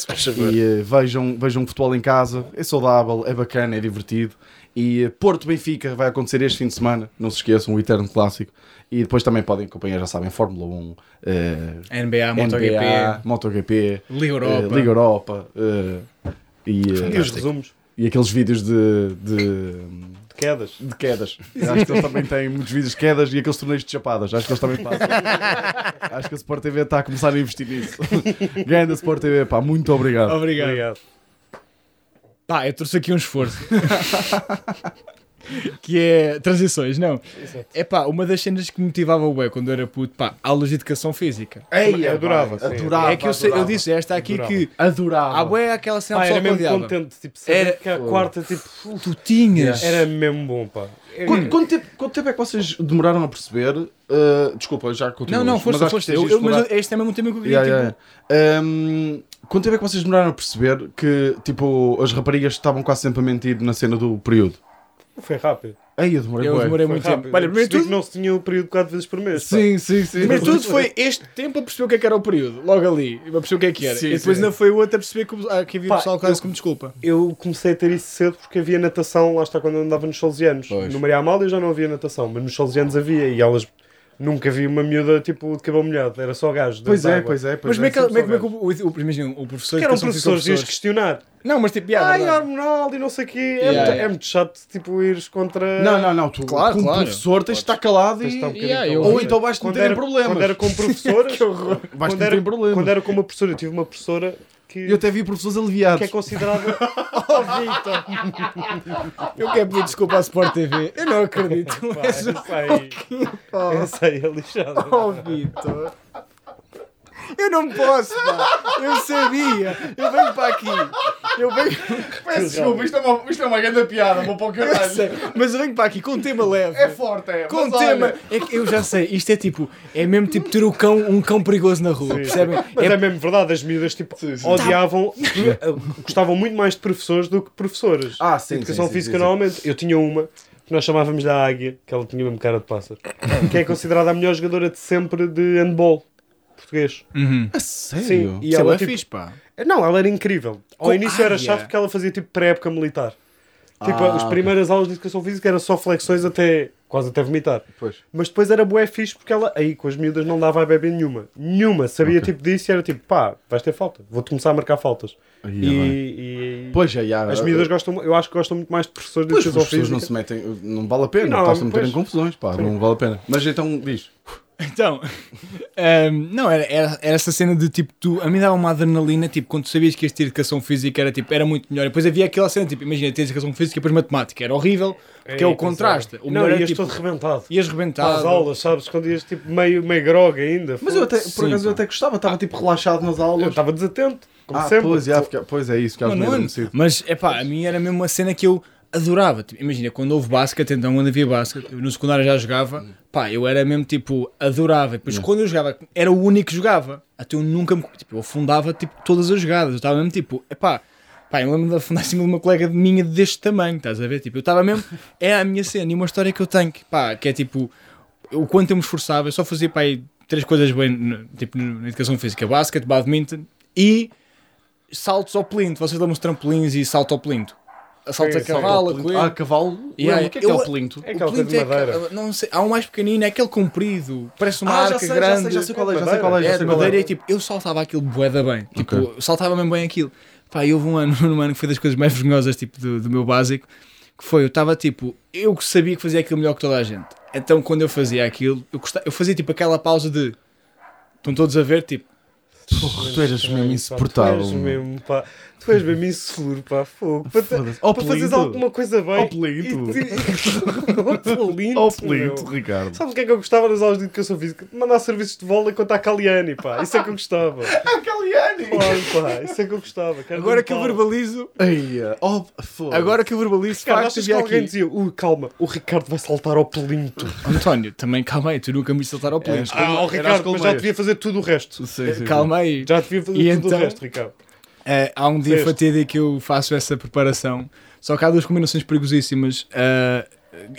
E eh, vejam, vejam futebol em casa, é saudável, é bacana, é divertido. E eh, Porto Benfica vai acontecer este fim de semana, não se esqueçam, o Eterno Clássico. E depois também podem acompanhar, já sabem, Fórmula 1, eh, NBA, MotoGP, NBA, MotoGP, Liga Europa. Liga Europa e, E os resumos e aqueles vídeos de, de, quedas. de quedas. Acho que eles também têm muitos vídeos de quedas e aqueles torneios de chapadas. Acho que eles também fazem. Acho que a Sport TV está a começar a investir nisso. Grande Sport TV, pá, muito obrigado. Obrigado. Obrigado. Pá, eu trouxe aqui um esforço. que é transições, não. É pá, uma das cenas que me motivava o bué quando eu era puto, pá, aulas de educação física. Ei, Eu adorava, sim. adorava. é que eu, sei, eu disse esta aqui Adorava. que Adorava. há bué aquela cena Pá, pessoal era que mesmo contente, tipo, Era- que a quarta, tipo, Tu tinhas. era mesmo bom, pá. Quanto, quanto tempo, quanto tempo é que vocês demoraram a perceber? uh, desculpa, já continuo. Não, não, força, força. Eu, eu, mas este é mesmo um tema que eu queria. Yeah, tipo, yeah, yeah. Um, quanto tempo é que vocês demoraram a perceber que tipo, as raparigas estavam quase sempre a mentir na cena do período? Foi rápido. Ei, eu demorei Eu demorei Foi muito rápido. tempo. Olha, primeiro tudo, que não se tinha o período quatro vezes por mês. pá. Sim, sim, sim. primeiro tudo foi este tempo a perceber o que é que era o período. Logo ali. A perceber o que é que era. Sim, e depois sim. ainda foi o outro a perceber que, ah, que havia Pá, pessoal quase eu- como desculpa. Eu comecei a ter isso cedo porque havia natação, lá está quando eu andava nos salesianos. No Maria Amália já não havia natação, mas nos salesianos havia e elas nunca vi uma miúda tipo de cabelo molhado, era só gajo. Pois é, pois é, Mas pois como é é. que, como é, como é que o, o, o, imagina, o professor Que eram professores, ias questionar. Não, mas tipo, yeah, Ai, verdade. hormonal e não sei o quê. É, Yeah, muito, yeah. é muito chato, tipo, ires contra... Não, não, não. Tu, Claro, como claro. professor, tens de estar calado e... um Yeah, eu-. Ou então vais-te meter em problemas. Quando era com professoras... Que horror. Vais-te quando, meter era, em problemas. quando era com uma professora, eu tive uma professora que, Eu até vi professores aliviados. que é considerada... Oh, Vitor. Eu quero pedir desculpa à Sport TV. Eu não acredito. Pá, essa aí, essa aí é lixada. Oh, Vitor. Eu não posso, pá. Eu sabia. Eu venho para aqui. Eu venho. Peço desculpa, isto é uma, isto é uma grande piada, vou para o Eu sei, mas eu venho para aqui com um tema leve. É forte, é. Com um tema. olha, É que eu já sei, isto é tipo. É mesmo tipo ter o cão, um cão perigoso na rua, percebem? Mas é, É, mesmo verdade, as miúdas tipo, Sim, sim. odiavam, gostavam muito mais de professores do que professoras. Ah, sim, Educação sim, sim, física sim, sim. normalmente. Eu tinha uma que nós chamávamos da Águia, que ela tinha mesmo cara de pássaro, que é considerada a melhor jogadora de sempre de handball português. Uhum. A sério? Sim, e Isso ela é tipo, fixe, pá. Não, ela era incrível. Ao Com início era Águia? chato porque ela fazia tipo pré-época militar. Tipo, Ah, as primeiras aulas de educação física eram só flexões até quase até vomitar. Pois. Mas depois era bué fixe porque ela aí com as miúdas não dava a bebê nenhuma. Nenhuma. Sabia Ok. tipo disso e era tipo, pá, vais ter falta. Vou-te começar a marcar faltas. E, e- Pois é, já. as miúdas gostam, eu acho que gostam muito mais de professores de Pois, as educação pessoas física. não se metem, não vale a pena, estás a meter em confusões, pá, não vale a pena. Mas então diz. Então, ehm, não, era, era, era essa cena de tipo, tu, a mim dava uma adrenalina, tipo, quando tu sabias que ias ter educação física era, tipo, era muito melhor. E depois havia aquela cena, tipo, imagina, ter educação física e depois matemática, era horrível, porque é, o Ei, pois contraste. O não, ias tipo, todo rebentado. ias rebentado. as aulas, sabes? Quando ias tipo meio, meio grog ainda. Mas eu até, por Sim, acaso, eu até gostava, estava tipo relaxado nas Eu aulas. estava desatento, como ah, sempre. pois, já, fica- pois é isso, que às vezes mas é pá, a mim era mesmo uma cena que eu adorava. Tipo, imagina, quando houve basquete, então quando havia basquete, no secundário já jogava, pá, eu era mesmo tipo, adorava. E depois quando eu jogava, era o único que jogava. Até eu nunca me. Tipo, eu afundava tipo, todas as jogadas. Eu estava mesmo tipo, é pá. Eu lembro de afundar em cima de uma colega minha deste tamanho, estás a ver? Tipo, eu estava mesmo. É a minha cena e uma história que eu tenho, que, pá, que é tipo. O quanto eu me esforçava, eu só fazia pá, aí três coisas bem, tipo, na educação física: basquete, badminton e saltos ao plinto. Vocês dão uns trampolins e salto ao plinto. Saltos a cavalo, a coelho. Ah, cavalo? Yeah, o que é que é eu- o plinto? É O aquela coisa plinto de é madeira. aquele- não sei, há um mais pequenino, é aquele comprido, parece uma Ah, já arca sei, já grande. sei, já sei qual é, já sei qual é, já É de madeira é. e tipo, eu saltava aquilo boeda bem. Tipo, saltava mesmo bem aquilo. Pá, e houve um ano, um ano que foi das coisas mais vergonhosas tipo, do, do meu básico, que foi, eu estava tipo, eu que sabia que fazia aquilo melhor que toda a gente. Então quando eu fazia aquilo, eu, gostava, eu fazia tipo aquela pausa de estão todos a ver, tipo, Porra, tu eras mesmo insuportável. Tu és mano. mesmo, pá. Tu és mesmo inseguro, pá. Fogo. Para, para fazeres alguma coisa bem. Ao plinto, meu. Ricardo. Sabes o que é que eu gostava nas aulas de educação física? Mandar serviços de vôlei contra a Caliani, pá. Isso é que eu gostava. A Caliani! Claro, pá. Isso é que eu gostava. Quero agora que eu verbalizo, Eia, oh, foda-se. agora que eu verbalizo, Cara, facto, achas que alguém aqui. dizia, ui, calma, o Ricardo vai saltar ao plinto. António, também calma aí, tu nunca me saltar ao plinto. É, Ah, o Ricardo, as mas já devia fazer tudo o resto. Sim, sim, Calma aí. Já devia fazer E tudo então? o resto, Ricardo. Eh, há um dia fatídico que eu faço essa preparação. Só que há duas combinações perigosíssimas eh,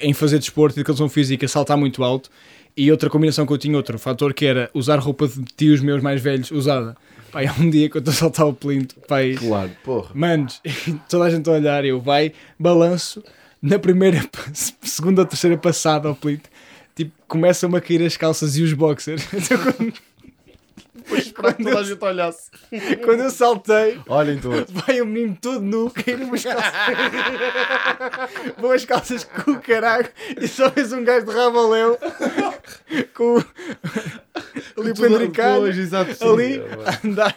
em fazer desporto, educação física, saltar muito alto. E outra combinação que eu tinha, outro fator, que era usar roupa de tios meus mais velhos usada. Pai, há um dia que eu estou a saltar o plinto, pai. Claro, porra. manos, toda a gente a olhar, eu vai, balanço, na primeira, segunda ou terceira passada ao plinto, tipo, começam-me a cair as calças e os boxers. Então, quando, Para que toda a gente olhasse. quando eu saltei, Olhem todos. Vai o menino todo nu, cair umas calças. Boas calças com o caralho e só vês um gajo de rabaleu com o- ali exato. sim. ali a andar.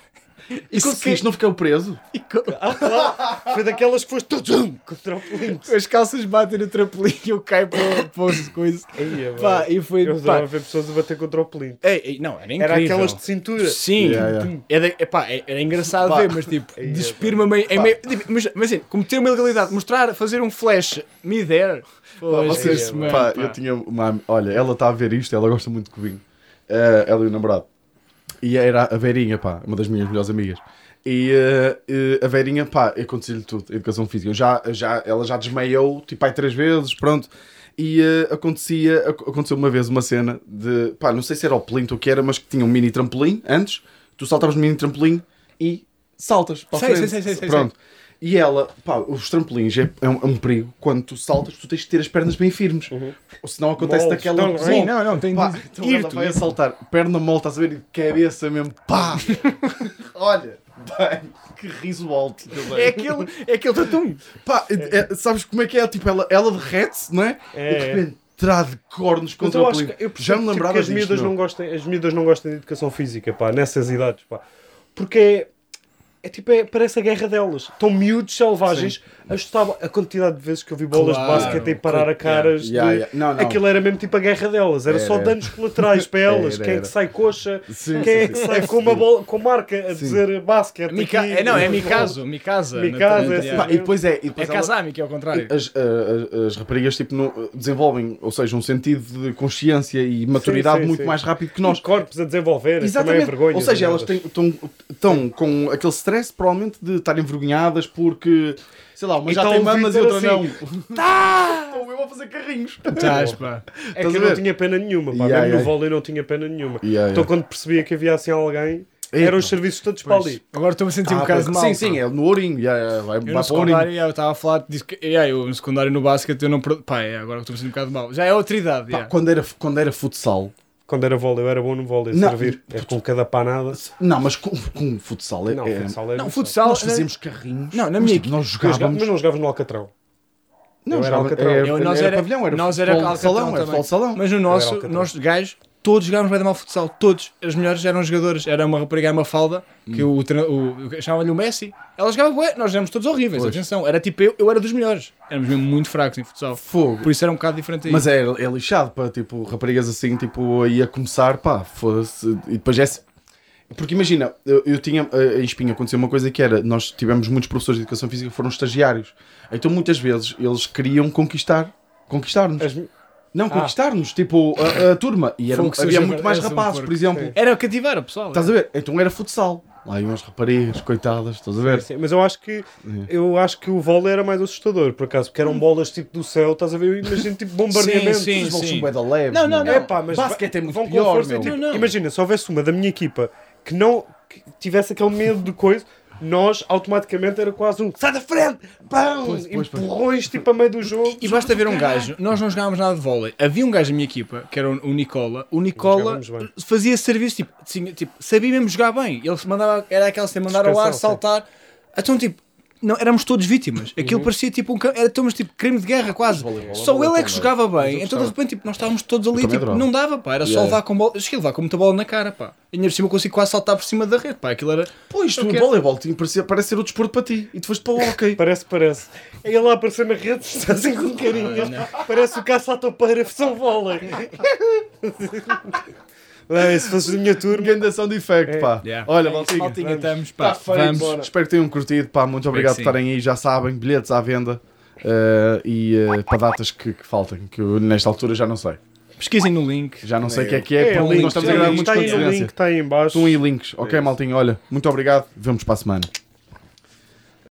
E conseguiste, não ficou preso? Com, Ah. Foi daquelas que foste tudum, contra o com as calças batem no trampolim e eu caio para, para as coisas. Ia, Pá, e foi. Eu adorava ver pessoas a bater contra o plinto. ei, ei, não, era incrível. Era aquelas de cintura. Sim, Yeah, yeah. Era, epá, é- era engraçado Pá. ver, mas tipo, despir-me meio. meio tipo, mas, mas assim, como ter uma legalidade, mostrar, fazer um flash mid-air. Pô, Vocês, esquece, mano, pá, pá. eu tinha uma. Olha, ela está a ver isto, ela gosta muito de vinho. Eh, ela e o namorado. E era a Verinha, pá, uma das minhas melhores amigas. E eh, eh, a Verinha, pá, aconteceu-lhe tudo, educação física. Eu já, já, ela já desmaiou, tipo, aí três vezes, pronto. E eh, acontecia, ac- aconteceu uma vez uma cena de, pá, não sei se era o plinto ou o que era, mas que tinha um mini trampolim antes. Tu saltavas no mini trampolim e saltas para Sei, frente. sei, sei, sei, pronto. E ela, pá, os trampolins é, é um, é um perigo. Quando tu saltas, tu tens de ter as pernas bem firmes. Ou senão acontece Moles. daquela. Não, Sim, não, não, tem Pá, de então ela ir-te. vai a saltar, perna mole, estás a ver? E cabeça mesmo, pá! Olha, bem, que riso alto. dei. É aquele, é aquele tatum. Pá, é- é- sabes como é que é? Tipo, ela, ela derrete-se, não é? É. E de repente, trá de cornos contra o acho eu Já me tipo, lembrava que as miúdas não gostam, as miúdas não gostam de educação física, pá, nessas idades, pá. Porque é, é tipo, é, parece a guerra delas. Estão miúdos selvagens. A quantidade de vezes que eu vi bolas Claro, de basquete e parar a caras. Yeah, de- yeah. Não, não. Aquilo era mesmo tipo a guerra delas. Era, Era, só era. danos colaterais para elas. Era, Quem é era. que sai coxa? Sim, Quem é que sim. sai com uma bola, com marca a dizer basquete? Mica... aqui? É, não, é Mikazo, Mikasa. Mikasa, na- é yeah. Pá, e depois é. E É depois ela- Kazami, que é ao contrário. as, a- a- as raparigas tipo, não- desenvolvem, ou seja, um sentido de consciência e maturidade sim, muito sim. mais rápido que Nós corpos a desenvolver, também é Exatamente. vergonha. ou seja, elas estão com aquele stress provavelmente de estarem envergonhadas porque, sei lá, uma E já tem mamas e outra assim. não. Tá! Estou eu a fazer carrinhos. Estás, pá. É Estás que eu não tinha pena nenhuma, pá. Yeah, Mesmo yeah. no vôlei não tinha pena nenhuma. Yeah, Então quando percebia que havia assim alguém, Ei, eram os serviços todos para ali. Agora estou-me a sentir um Ah, bocado pois, mal. sim, sim, é no Ourinho. yeah, yeah, vai, Eu vai no secundário, yeah, eu estava a falar, disse que, yeah, eu no secundário no basquete eu não. Pá, yeah, agora estou-me a sentir um bocado mal. Já é outra idade. Pá, yeah. quando, era, quando era futsal, Quando era vôlei, eu era bom no vôlei, Não. servir. É com cada panada. não, mas com, com futsal, é, Não, é- futsal era Não, futsal. nós fazíamos carrinhos. Não, na minha tipo, nós jogávamos. Mas não jogavas no Alcatrão. Não, Eu era Alcatrão. era- Eu- nós era era- pavilhão, era nós era futebol salão, era futebol salão. Mas no nosso, nós gajos, todos jogávamos bem mal futsal. Todos. As melhores eram jogadoras. Era uma rapariga, era uma falda, que o, treina- o, o chamavam-lhe o Messi. Ela jogava bué, nós éramos todos horríveis. Pois. Atenção, era tipo eu, eu era dos melhores. Éramos mesmo muito fracos em futsal. Fogo. Por isso era um bocado diferente aí. Mas é, é lixado para tipo raparigas assim, tipo, aí a começar, pá, foda-se. E depois é. Porque imagina, eu, eu tinha eh, em Espinho aconteceu uma coisa que era, nós tivemos muitos professores de educação física que foram estagiários. Então muitas vezes eles queriam conquistar, conquistar-nos. As- Não, conquistar-nos, tipo, a, a turma. E era, Fogo, se havia muito mais rapazes, um por exemplo. Sim. Era cativar o pessoal. Estás a ver? Então era futsal. Lá iam as raparigas, coitadas, estás a ver? Sim, mas eu acho que eu acho que o vôlei era mais assustador, por acaso, porque eram bolas tipo do céu, estás a ver? Eu imagino tipo bombardeamento. Sim, Os bolos sim. são leves, Não, não, não. É pá, mas Basquete é muito vão com pior, força, meu. tipo, Não, não. Imagina, se houvesse uma da minha equipa que não que tivesse aquele medo de coisa, nós automaticamente era quase um sai da frente, pão, Pois, pois, empurrões tipo a meio do jogo. E basta ver um gajo, nós não jogávamos nada de vôlei. Havia um gajo na minha equipa, que era o Nicola. O Nicola fazia serviço, tipo, tipo, sabia mesmo jogar bem. Ele se mandava, era aquela de mandar ao ar, saltar. Então, tipo, não, éramos todos vítimas. Aquilo parecia tipo um. Era todos tipo crime de guerra, quase. Só voleibol ele é que jogava eu bem. Então, de repente, tipo, nós estávamos todos ali, tipo, não dava, pá. Era só Yeah. levar com bola. Cheguei a levar com muita bola na cara, pá. E ainda por cima eu consigo quase saltar por cima da rede, pá. Aquilo era. Pois, tu, o voleibol parecia, parece ser o desporto para ti. E tu foste para o hockey. Parece, parece. Aí ele lá aparecer na rede, está assim com carinho. Parece o caça à topeira versão vôlei. Bem, se fosse da minha turma. Grande ação de efeito, pá. Yeah. Olha, É maltinha. estamos, pá. Tá vamos. bora. Espero que tenham curtido, pá. Muito obrigado por estarem aí. Já sabem, bilhetes à venda. eh, e eh, para datas que, que faltem, que eu nesta altura já não sei. Pesquisem no link. Já não sei o que é que é, É, porque link, nós estamos a é, gravar link, muito está aí no link, está aí em baixo. Estão aí links. Ok, maltinho, olha, muito obrigado. Vemos para a semana.